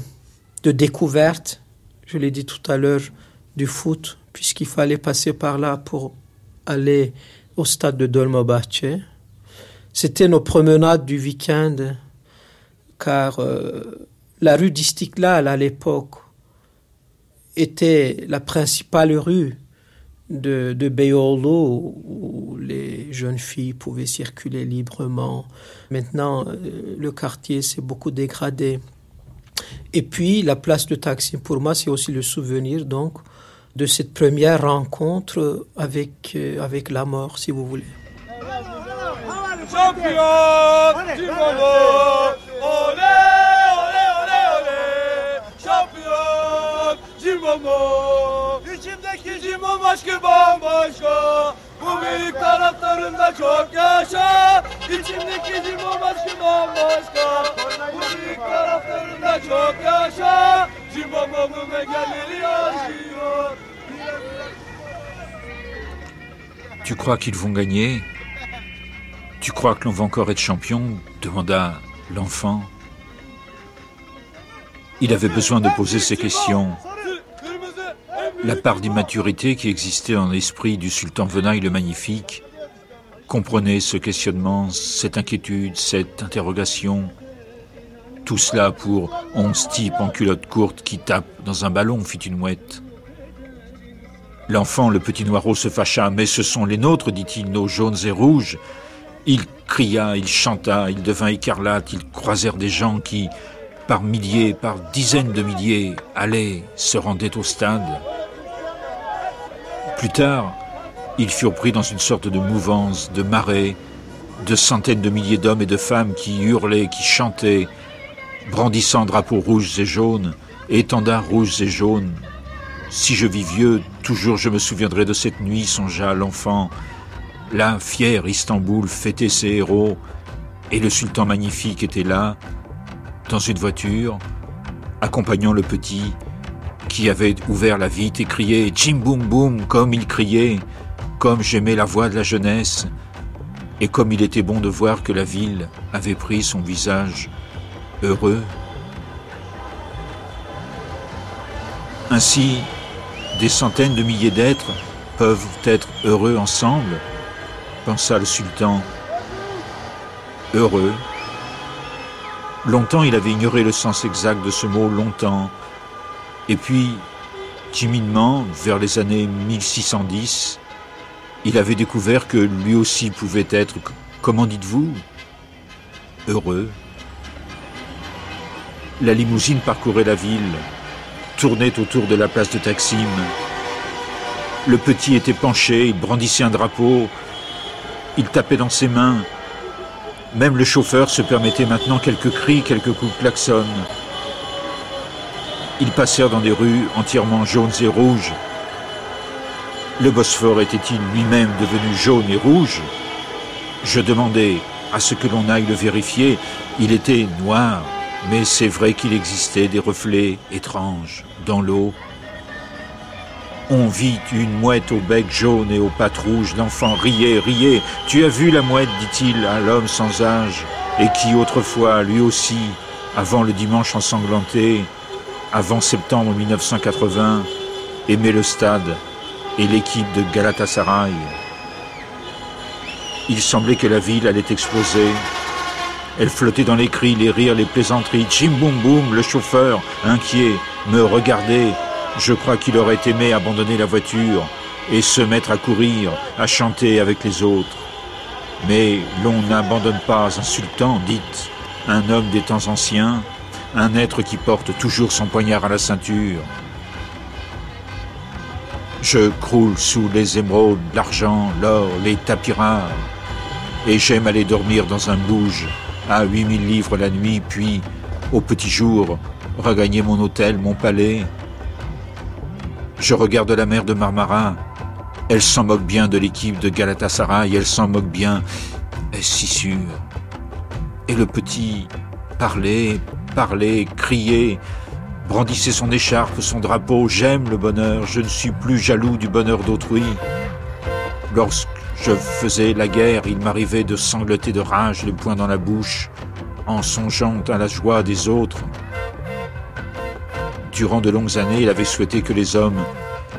de découverte, je l'ai dit tout à l'heure, du foot, puisqu'il fallait passer par là pour aller au stade de Dolmabahce. C'était nos promenades du week-end, car euh, la rue d'Istiklal à l'époque était la principale rue de, de où les jeunes filles pouvaient circuler librement. Maintenant, euh, le quartier s'est beaucoup dégradé. Et puis, la place de Taksim, pour moi, c'est aussi le souvenir donc de cette première rencontre avec, euh, avec la mort, si vous voulez. Şampiyon Cimolo Ole ole ole ole. Şampiyon Cimolo İçimdeki Cimom aşkı bambaşka. Bu büyük taraftarında çok yaşa. İçimdeki Cimom aşkı bambaşka. Bu büyük taraftarında çok yaşa. Cimom'un engelleri aşıyor Tu crois qu'ils vont gagner Tu crois que l'on va encore être champion demanda l'enfant. Il avait besoin de poser ces questions. La part d'immaturité qui existait en l'esprit du sultan Venaille le Magnifique comprenait ce questionnement, cette inquiétude, cette interrogation. Tout cela pour onze types en culotte courte qui tapent dans un ballon, fit une mouette. L'enfant, le petit Noirot, se fâcha. Mais ce sont les nôtres, dit-il, nos jaunes et rouges. Il cria, il chanta, il devint écarlate, ils croisèrent des gens qui, par milliers, par dizaines de milliers, allaient, se rendaient au stade. Plus tard, ils furent pris dans une sorte de mouvance, de marée, de centaines de milliers d'hommes et de femmes qui hurlaient, qui chantaient, brandissant drapeaux rouges et jaunes, étendards rouges et jaunes. Si je vis vieux, toujours je me souviendrai de cette nuit, songea l'enfant. Là, fier Istanbul fêtait ses héros, et le sultan magnifique était là, dans une voiture, accompagnant le petit, qui avait ouvert la vitre et crié Jim boum boum comme il criait, comme j'aimais la voix de la jeunesse, et comme il était bon de voir que la ville avait pris son visage heureux. Ainsi, des centaines de milliers d'êtres peuvent être heureux ensemble, pensa le sultan. Heureux. Longtemps il avait ignoré le sens exact de ce mot longtemps. Et puis, timidement, vers les années 1610, il avait découvert que lui aussi pouvait être, comment dites-vous, heureux. La limousine parcourait la ville, tournait autour de la place de Taksim. Le petit était penché, il brandissait un drapeau, il tapait dans ses mains. Même le chauffeur se permettait maintenant quelques cris, quelques coups de klaxon. Ils passèrent dans des rues entièrement jaunes et rouges. Le Bosphore était-il lui-même devenu jaune et rouge? Je demandais à ce que l'on aille le vérifier. Il était noir, mais c'est vrai qu'il existait des reflets étranges dans l'eau. On vit une mouette au bec jaune et aux pattes rouges. L'enfant riait, riait. Tu as vu la mouette, dit-il à l'homme sans âge, et qui autrefois, lui aussi, avant le dimanche ensanglanté, avant septembre 1980, aimait le stade et l'équipe de Galatasaray. Il semblait que la ville allait exploser. Elle flottait dans les cris, les rires, les plaisanteries. Chim boum, le chauffeur, inquiet, me regardait. Je crois qu'il aurait aimé abandonner la voiture et se mettre à courir, à chanter avec les autres. Mais l'on n'abandonne pas un sultan, dites, un homme des temps anciens, un être qui porte toujours son poignard à la ceinture. Je croule sous les émeraudes, l'argent, l'or, les tapis et j'aime aller dormir dans un bouge à 8000 livres la nuit, puis, au petit jour, regagner mon hôtel, mon palais. Je regarde la mer de Marmara. Elle s'en moque bien de l'équipe de Galatasaray, elle s'en moque bien. Est-ce si sûr Et le petit parlait, parlait, criait, brandissait son écharpe, son drapeau. J'aime le bonheur, je ne suis plus jaloux du bonheur d'autrui. Lorsque je faisais la guerre, il m'arrivait de sangloter de rage, les poings dans la bouche, en songeant à la joie des autres. Durant de longues années, il avait souhaité que les hommes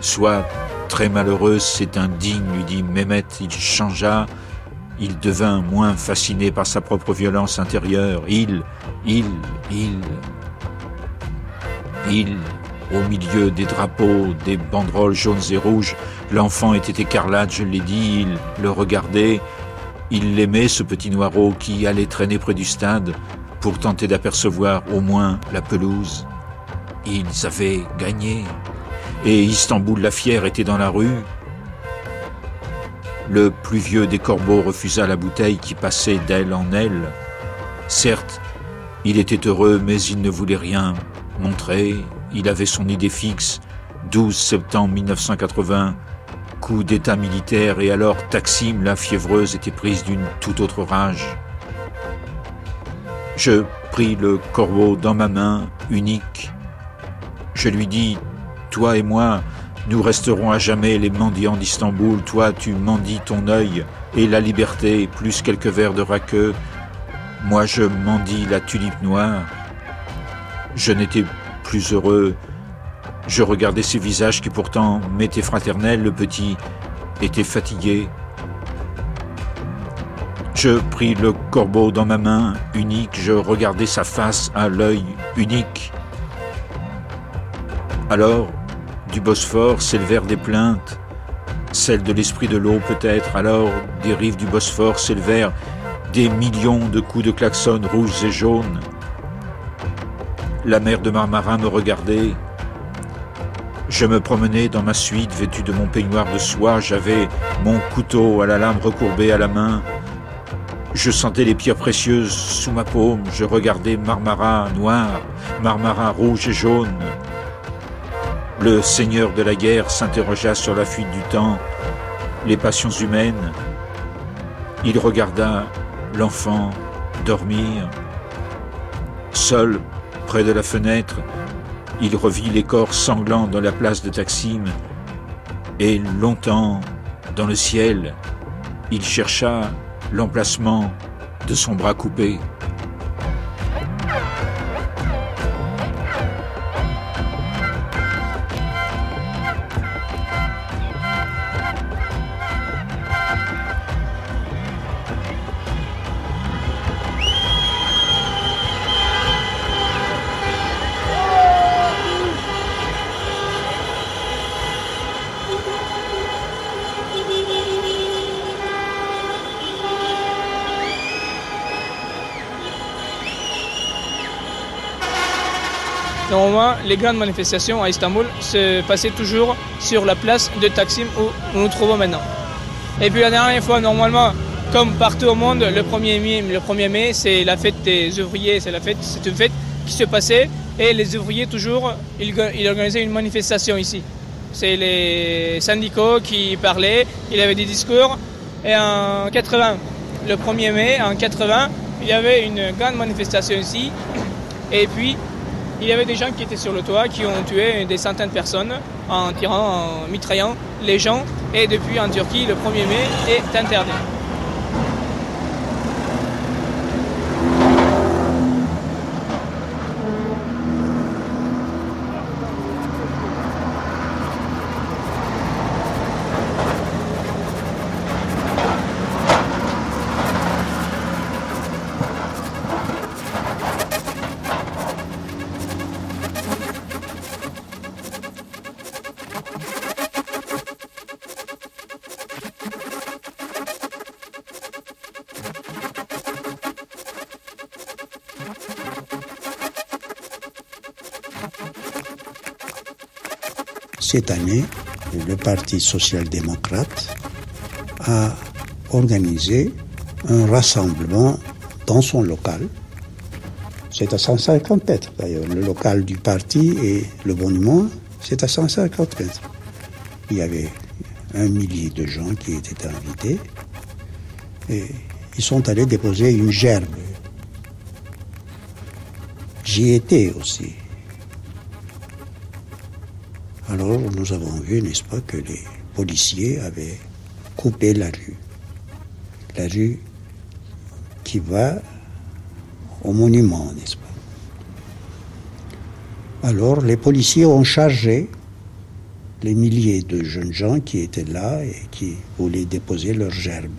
soient très malheureux. C'est indigne, lui dit Mehmet. Il changea. Il devint moins fasciné par sa propre violence intérieure. Il, il, il, il, au milieu des drapeaux, des banderoles jaunes et rouges, l'enfant était écarlate, je l'ai dit, il le regardait. Il l'aimait, ce petit noirot qui allait traîner près du stade pour tenter d'apercevoir au moins la pelouse. Ils avaient gagné. Et Istanbul la fière était dans la rue. Le plus vieux des corbeaux refusa la bouteille qui passait d'aile en aile. Certes, il était heureux, mais il ne voulait rien montrer. Il avait son idée fixe. 12 septembre 1980, coup d'état militaire, et alors Taksim, la fiévreuse, était prise d'une toute autre rage. Je pris le corbeau dans ma main, unique. Je lui dis, toi et moi, nous resterons à jamais les mendiants d'Istanbul. Toi, tu mendis ton œil et la liberté, plus quelques verres de raqueux. Moi, je mendis la tulipe noire. Je n'étais plus heureux. Je regardais ces visages qui pourtant m'étaient fraternels. Le petit était fatigué. Je pris le corbeau dans ma main unique, je regardais sa face à l'œil unique. Alors, du Bosphore s'élevèrent des plaintes, celles de l'esprit de l'eau peut-être, alors des rives du Bosphore s'élevèrent des millions de coups de klaxon rouges et jaunes. La mer de Marmara me regardait. Je me promenais dans ma suite vêtue de mon peignoir de soie, j'avais mon couteau à la lame recourbée à la main. Je sentais les pierres précieuses sous ma paume, je regardais Marmara noir, Marmara rouge et jaune. Le seigneur de la guerre s'interrogea sur la fuite du temps, les passions humaines. Il regarda l'enfant dormir. Seul, près de la fenêtre, il revit les corps sanglants dans la place de Taksim, et longtemps, dans le ciel, il chercha l'emplacement de son bras coupé. Normalement, les grandes manifestations à Istanbul se passaient toujours sur la place de Taksim où nous nous trouvons maintenant. Et puis la dernière fois, normalement, comme partout au monde, le 1er mai, le 1er mai c'est la fête des ouvriers, c'est la fête, c'est une fête qui se passait et les ouvriers toujours, ils, organisaient une manifestation ici. C'est les syndicats qui parlaient, il avait des discours et en 80, le 1er mai, en 80, il y avait une grande manifestation ici et puis il y avait des gens qui étaient sur le toit qui ont tué des centaines de personnes en tirant, en mitraillant les gens. Et depuis en Turquie, le 1er mai est interdit. Cette année, le Parti social-démocrate a organisé un rassemblement dans son local. C'est à 150 mètres d'ailleurs. Le local du parti et le monument, c'est à 150 mètres. Il y avait un millier de gens qui étaient invités et ils sont allés déposer une gerbe. J'y étais aussi. Alors n'est-ce pas, que les policiers avaient coupé la rue. La rue qui va au monument, n'est-ce pas Alors les policiers ont chargé les milliers de jeunes gens qui étaient là et qui voulaient déposer leurs gerbes.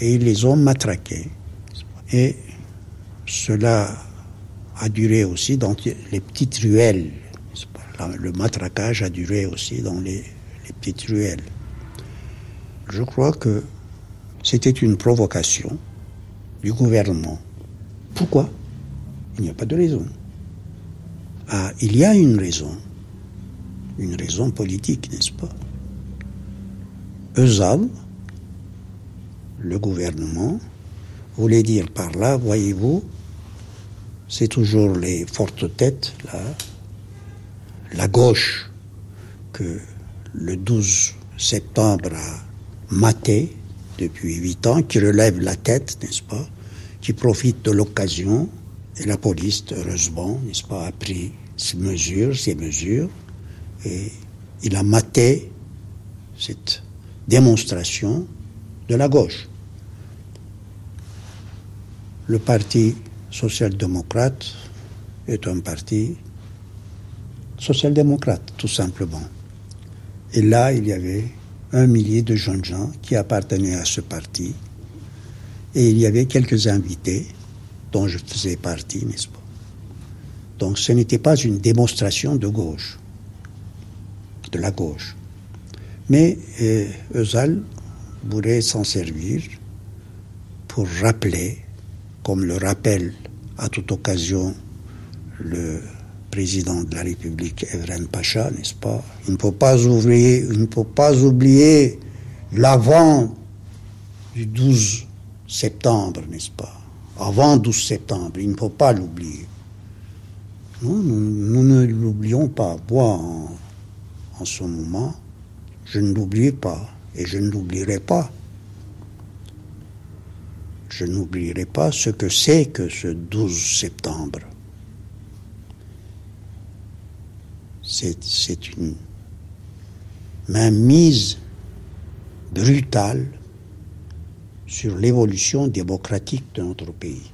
Et ils les ont matraqués. Et cela a duré aussi dans les petites ruelles le matraquage a duré aussi dans les, petites ruelles. Je crois que c'était une provocation du gouvernement. Pourquoi? Il n'y a pas de raison. Ah, il y a une raison. Une raison politique, n'est-ce pas? Özal, le gouvernement, voulait dire par là, voyez-vous, c'est toujours les fortes têtes, là, la gauche que le 12 septembre a maté depuis huit ans, qui relève la tête, n'est-ce pas, qui profite de l'occasion, et la police, heureusement, n'est-ce pas, a pris ses mesures, ses mesures, et il a maté cette démonstration de la gauche. Le Parti social-démocrate est un parti social-démocrate, tout simplement. Et là, il y avait un millier de jeunes gens qui appartenaient à ce parti Et il y avait quelques invités dont je faisais partie, n'est-ce pas? Donc ce n'était pas une démonstration de gauche, de la gauche. Mais euh, Özal voulait s'en servir pour rappeler, comme le rappelle à toute occasion le président de la République, Evren Pacha, n'est-ce pas? Il ne faut pas oublier, il ne faut pas oublier l'avant du 12 septembre, n'est-ce pas? Avant 12 septembre, il ne faut pas l'oublier. Nous, ne l'oublions pas. Moi, en, en ce moment, je ne l'oubliais pas et je ne l'oublierai pas. Je n'oublierai pas ce que c'est que ce 12 septembre. C'est une mainmise brutale sur l'évolution démocratique de notre pays.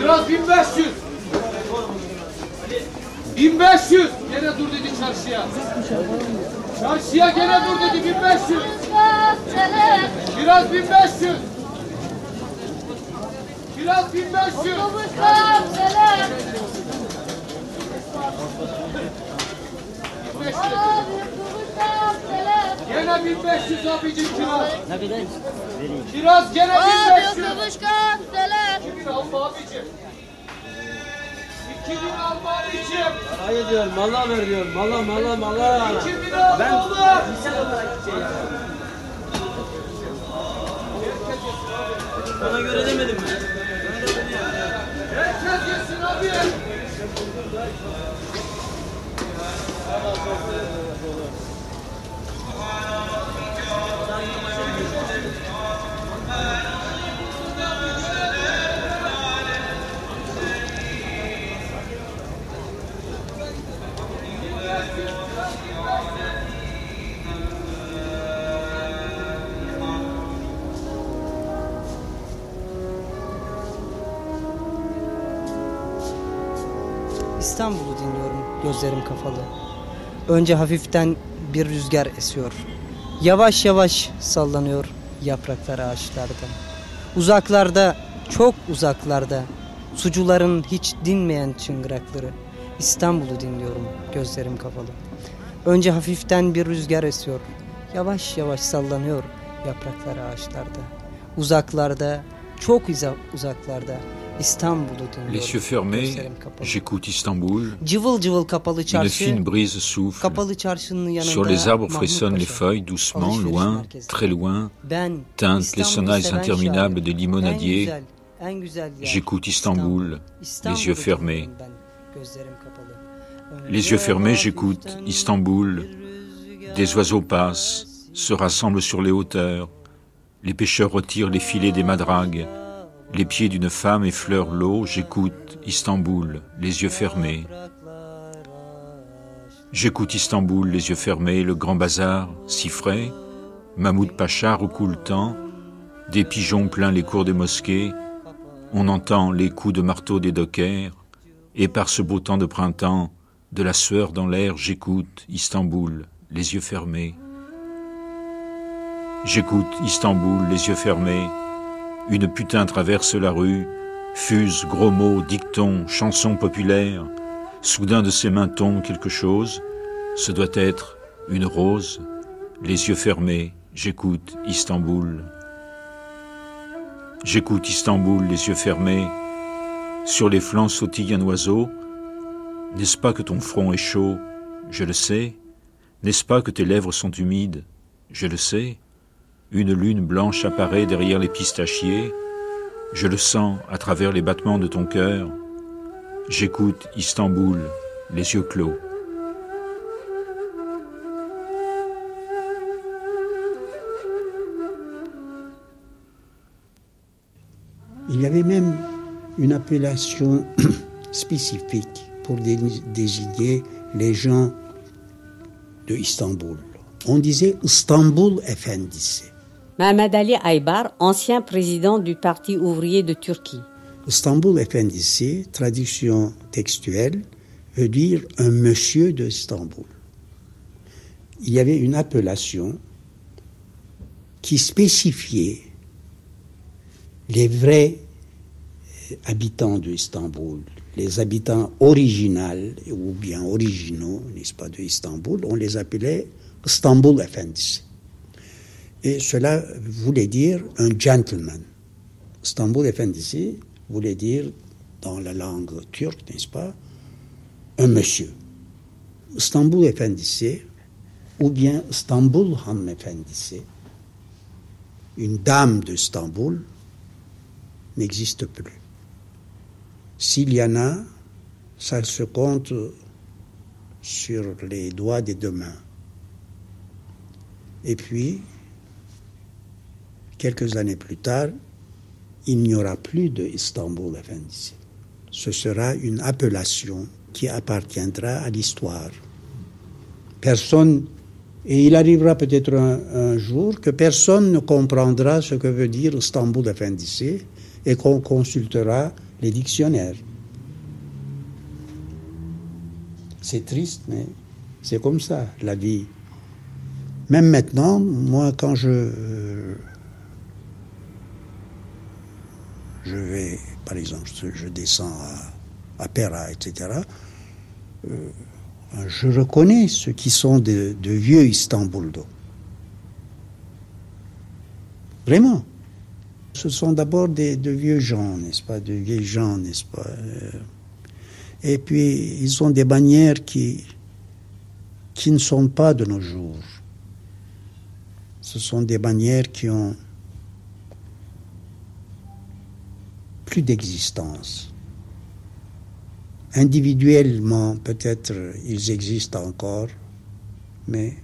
Biraz 1500. 1500. Gene dur dedi çarşıya. Çarşıya gene dur dedi 1500. Biraz 1500. Biraz 1500. Gene 1500 abicim kiraz. Ne kadar? Biraz gene bir beş gün. Kavuşkan, selam. İki bin alma abicim. İki bin alma abicim. Parayı diyorum, mala ver diyorum. Mala, mala, mala. İki bin alma ben, olur. Ben olarak gideceğim. Şey Bana göre demedim mi? Herkes yesin abi. Tamam, gözlerim kapalı. Önce hafiften bir rüzgar esiyor. Yavaş yavaş sallanıyor yapraklar ağaçlarda. Uzaklarda, çok uzaklarda sucuların hiç dinmeyen çıngırakları. İstanbul'u dinliyorum gözlerim kapalı. Önce hafiften bir rüzgar esiyor. Yavaş yavaş sallanıyor yapraklar ağaçlarda. Uzaklarda, çok uzaklarda. Les yeux fermés, j'écoute Istanbul. Une fine brise souffle. Sur les arbres frissonnent les feuilles doucement, loin, très loin. Ben Tintent les sonnailles interminables des limonadiers. J'écoute Istanbul, les yeux fermés. ben. Les yeux fermés, j'écoute Istanbul. Des oiseaux passent, se rassemblent sur les hauteurs. Les pêcheurs retirent les filets des madragues. Les pieds d'une femme effleurent l'eau. J'écoute Istanbul, les yeux fermés. J'écoute Istanbul, les yeux fermés, le grand bazar, si frais. Mahmoud Pacha recoule le temps. Des pigeons plein les cours des mosquées. On entend les coups de marteau des dockers. Et par ce beau temps de printemps, de la sueur dans l'air, j'écoute Istanbul, les yeux fermés. J'écoute Istanbul, les yeux fermés. Une putain traverse la rue, fuse gros mots, dictons, chansons populaires. Soudain de ses mains tombe quelque chose. Ce doit être une rose. Les yeux fermés, j'écoute Istanbul. J'écoute Istanbul, les yeux fermés. Sur les flancs sautille un oiseau. N'est-ce pas que ton front est chaud? Je le sais. N'est-ce pas que tes lèvres sont humides? Je le sais. Une lune blanche apparaît derrière les pistachiers. Je le sens à travers les battements de ton cœur. J'écoute Istanbul, les yeux clos. Il y avait même une appellation spécifique pour désigner les gens de Istanbul. On disait Istanbul FNDC. Mehmet Ali Aybar, ancien président du Parti ouvrier de Turquie. Istanbul Efendisi, traduction textuelle, veut dire un monsieur de Istanbul. Il y avait une appellation qui spécifiait les vrais habitants de Istanbul, les habitants originaux ou bien originaux, n'est-ce pas, de Istanbul, on les appelait Istanbul Efendisi. Et cela voulait dire un gentleman. Istanbul Efendisi voulait dire, dans la langue turque, n'est-ce pas, un monsieur. Istanbul Efendisi, ou bien Istanbul Han Efendisi, une dame de Istanbul, n'existe plus. S'il y en a, ça se compte sur les doigts des deux mains. Et puis, quelques années plus tard, il n'y aura plus de Istanbul Efendisi. Ce sera une appellation qui appartiendra à l'histoire. Personne, et il arrivera peut-être un, jour que personne ne comprendra ce que veut dire Istanbul Efendisi et qu'on consultera les dictionnaires. C'est triste, mais c'est comme ça, la vie. Même maintenant, moi, quand je, je vais, par exemple, je descends à, à etc., euh, je reconnais ceux qui sont de, vieux Istanbul. Vraiment. Ce sont d'abord de vieux gens, n'est-ce pas, de vieilles gens, n'est-ce pas. Euh. Et puis, ils ont des manières qui, qui ne sont pas de nos jours. Ce sont des manières qui ont plus d'existence. Individuellement, peut-être, ils existent encore, mais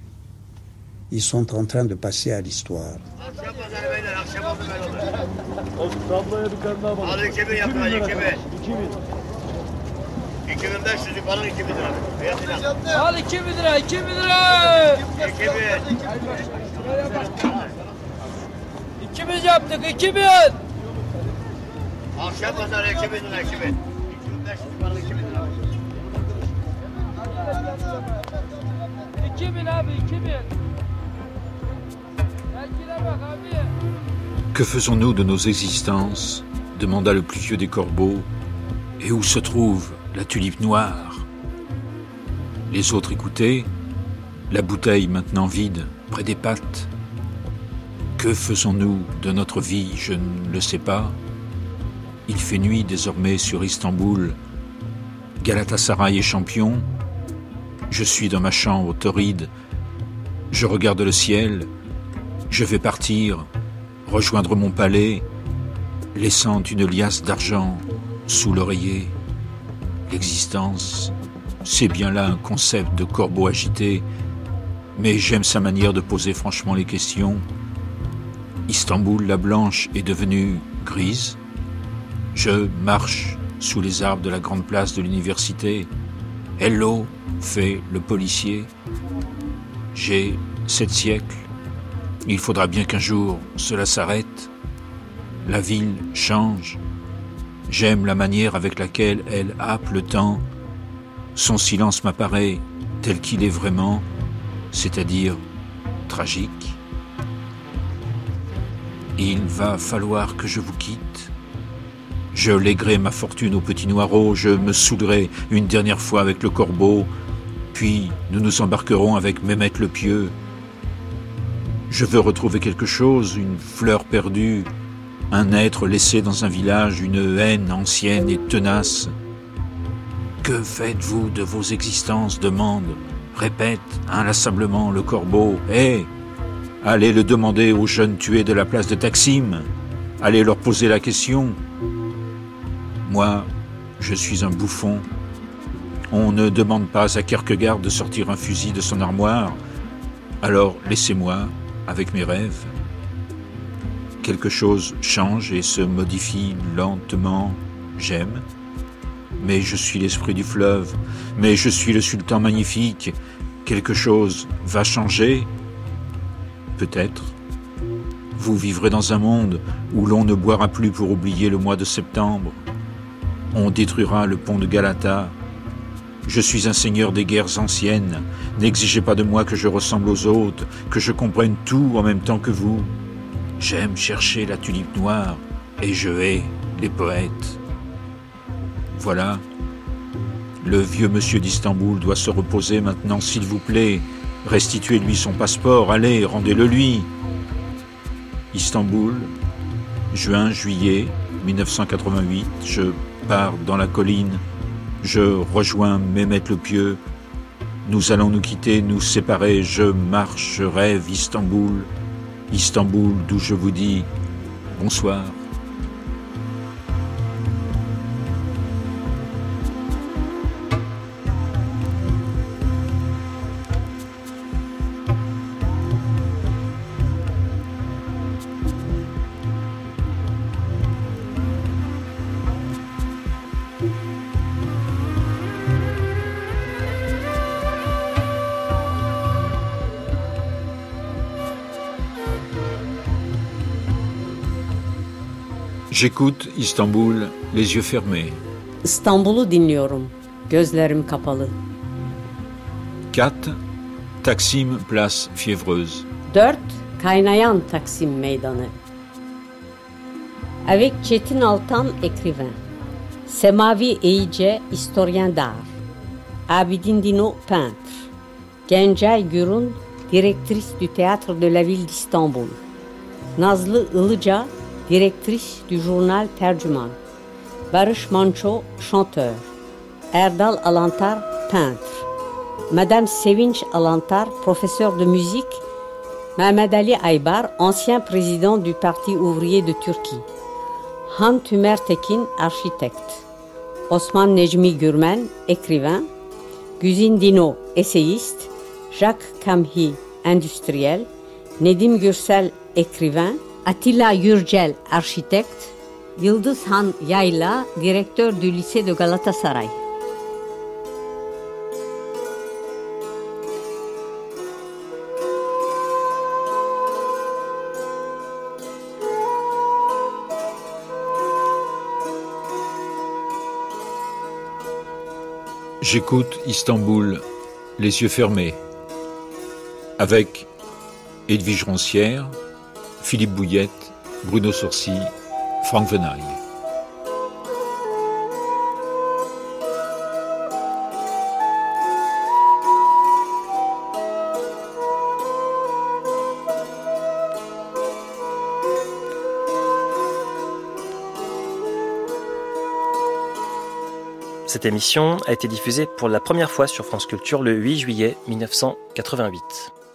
ils sont en train de passer à l'histoire. Al 2000 lira, 2000 lira. 2000 yaptık, 2000. Akşam pazarı 2000 lira, 2000. 2500 para 2000 lira. 2000 abi, 2000. Belki bak abi. Que faisons-nous de nos existences demanda le plus vieux des corbeaux. Et où se trouve la tulipe noire? Les autres écoutaient, la bouteille maintenant vide, près des pattes. Que faisons-nous de notre vie? Je ne le sais pas. Il fait nuit désormais sur Istanbul. Galatasaray est champion. Je suis dans ma chambre torride. Je regarde le ciel. Je vais partir, rejoindre mon palais, laissant une liasse d'argent sous l'oreiller. L'existence, c'est bien là un concept de corbeau agité, mais j'aime sa manière de poser franchement les questions. Istanbul, la blanche, est devenue grise. Je marche sous les arbres de la grande place de l'université. Hello, fait le policier. J'ai sept siècles. Il faudra bien qu'un jour cela s'arrête. La ville change. J'aime la manière avec laquelle elle happe le temps. Son silence m'apparaît tel qu'il est vraiment, c'est-à-dire tragique. Il va falloir que je vous quitte. Je léguerai ma fortune au petit Noirot, je me saoulerai une dernière fois avec le corbeau, puis nous nous embarquerons avec Mehmet le Pieux. Je veux retrouver quelque chose, une fleur perdue, un être laissé dans un village, une haine ancienne et tenace. Que faites-vous de vos existences demande, répète inlassablement le corbeau. Hé Allez le demander aux jeunes tués de la place de Taksim. Allez leur poser la question. Moi, je suis un bouffon. On ne demande pas à Kierkegaard de sortir un fusil de son armoire. Alors laissez-moi avec mes rêves. quelque chose change et se modifie lentement. J'aime. Mais je suis l'esprit du fleuve. Mais je suis le sultan magnifique. Quelque chose va changer Peut-être. Vous vivrez dans un monde où l'on ne boira plus pour oublier le mois de septembre. On détruira le pont de Galata. Je suis un seigneur des guerres anciennes. N'exigez pas de moi que je ressemble aux autres, que je comprenne tout en même temps que vous. J'aime chercher la tulipe noire et je hais les poètes. Voilà. Le vieux monsieur d'Istanbul doit se reposer maintenant, s'il vous plaît. Restituez-lui son passeport, allez, rendez-le lui. Istanbul, juin, juillet 1988, je pars dans la colline, je rejoins Mehmet le Pieux. Nous allons nous quitter, nous séparer, je marche, je rêve Istanbul, Istanbul d'où je vous dis bonsoir. J'écoute Istanbul les yeux fermés. İstanbul'u dinliyorum. Gözlerim kapalı. 4. Taksim Place Fiévreuse. 4. Kaynayan Taksim Meydanı. Avec Çetin Altan, écrivain. Semavi Eyice, historien d'art. Abidin Dino, peintre. Gencay Gürun, directrice du théâtre de la ville d'Istanbul. Nazlı Ilıca, directrice du journal Tercüman. Barış Manço, chanteur. Erdal Alantar, peintre. Madame Sevinç Alantar, professeur de musique. Mehmet Ali Aybar, ancien président du Parti ouvrier de Turquie. Han Tümer Tekin, architecte. Osman Necmi Gürmen, écrivain. Güzin Dino, essayiste. Jacques Kamhi, industriel. Nedim Gürsel, écrivain. Attila Yurcel, architecte. Yıldız Han Yayla, directeur du lycée de Galatasaray. J'écoute Istanbul les yeux fermés avec Edwige Roncière, Philippe Bouillette, Bruno Sorcy, Franck Venaille. Cette émission a été diffusée pour la première fois sur France Culture le 8 juillet 1988.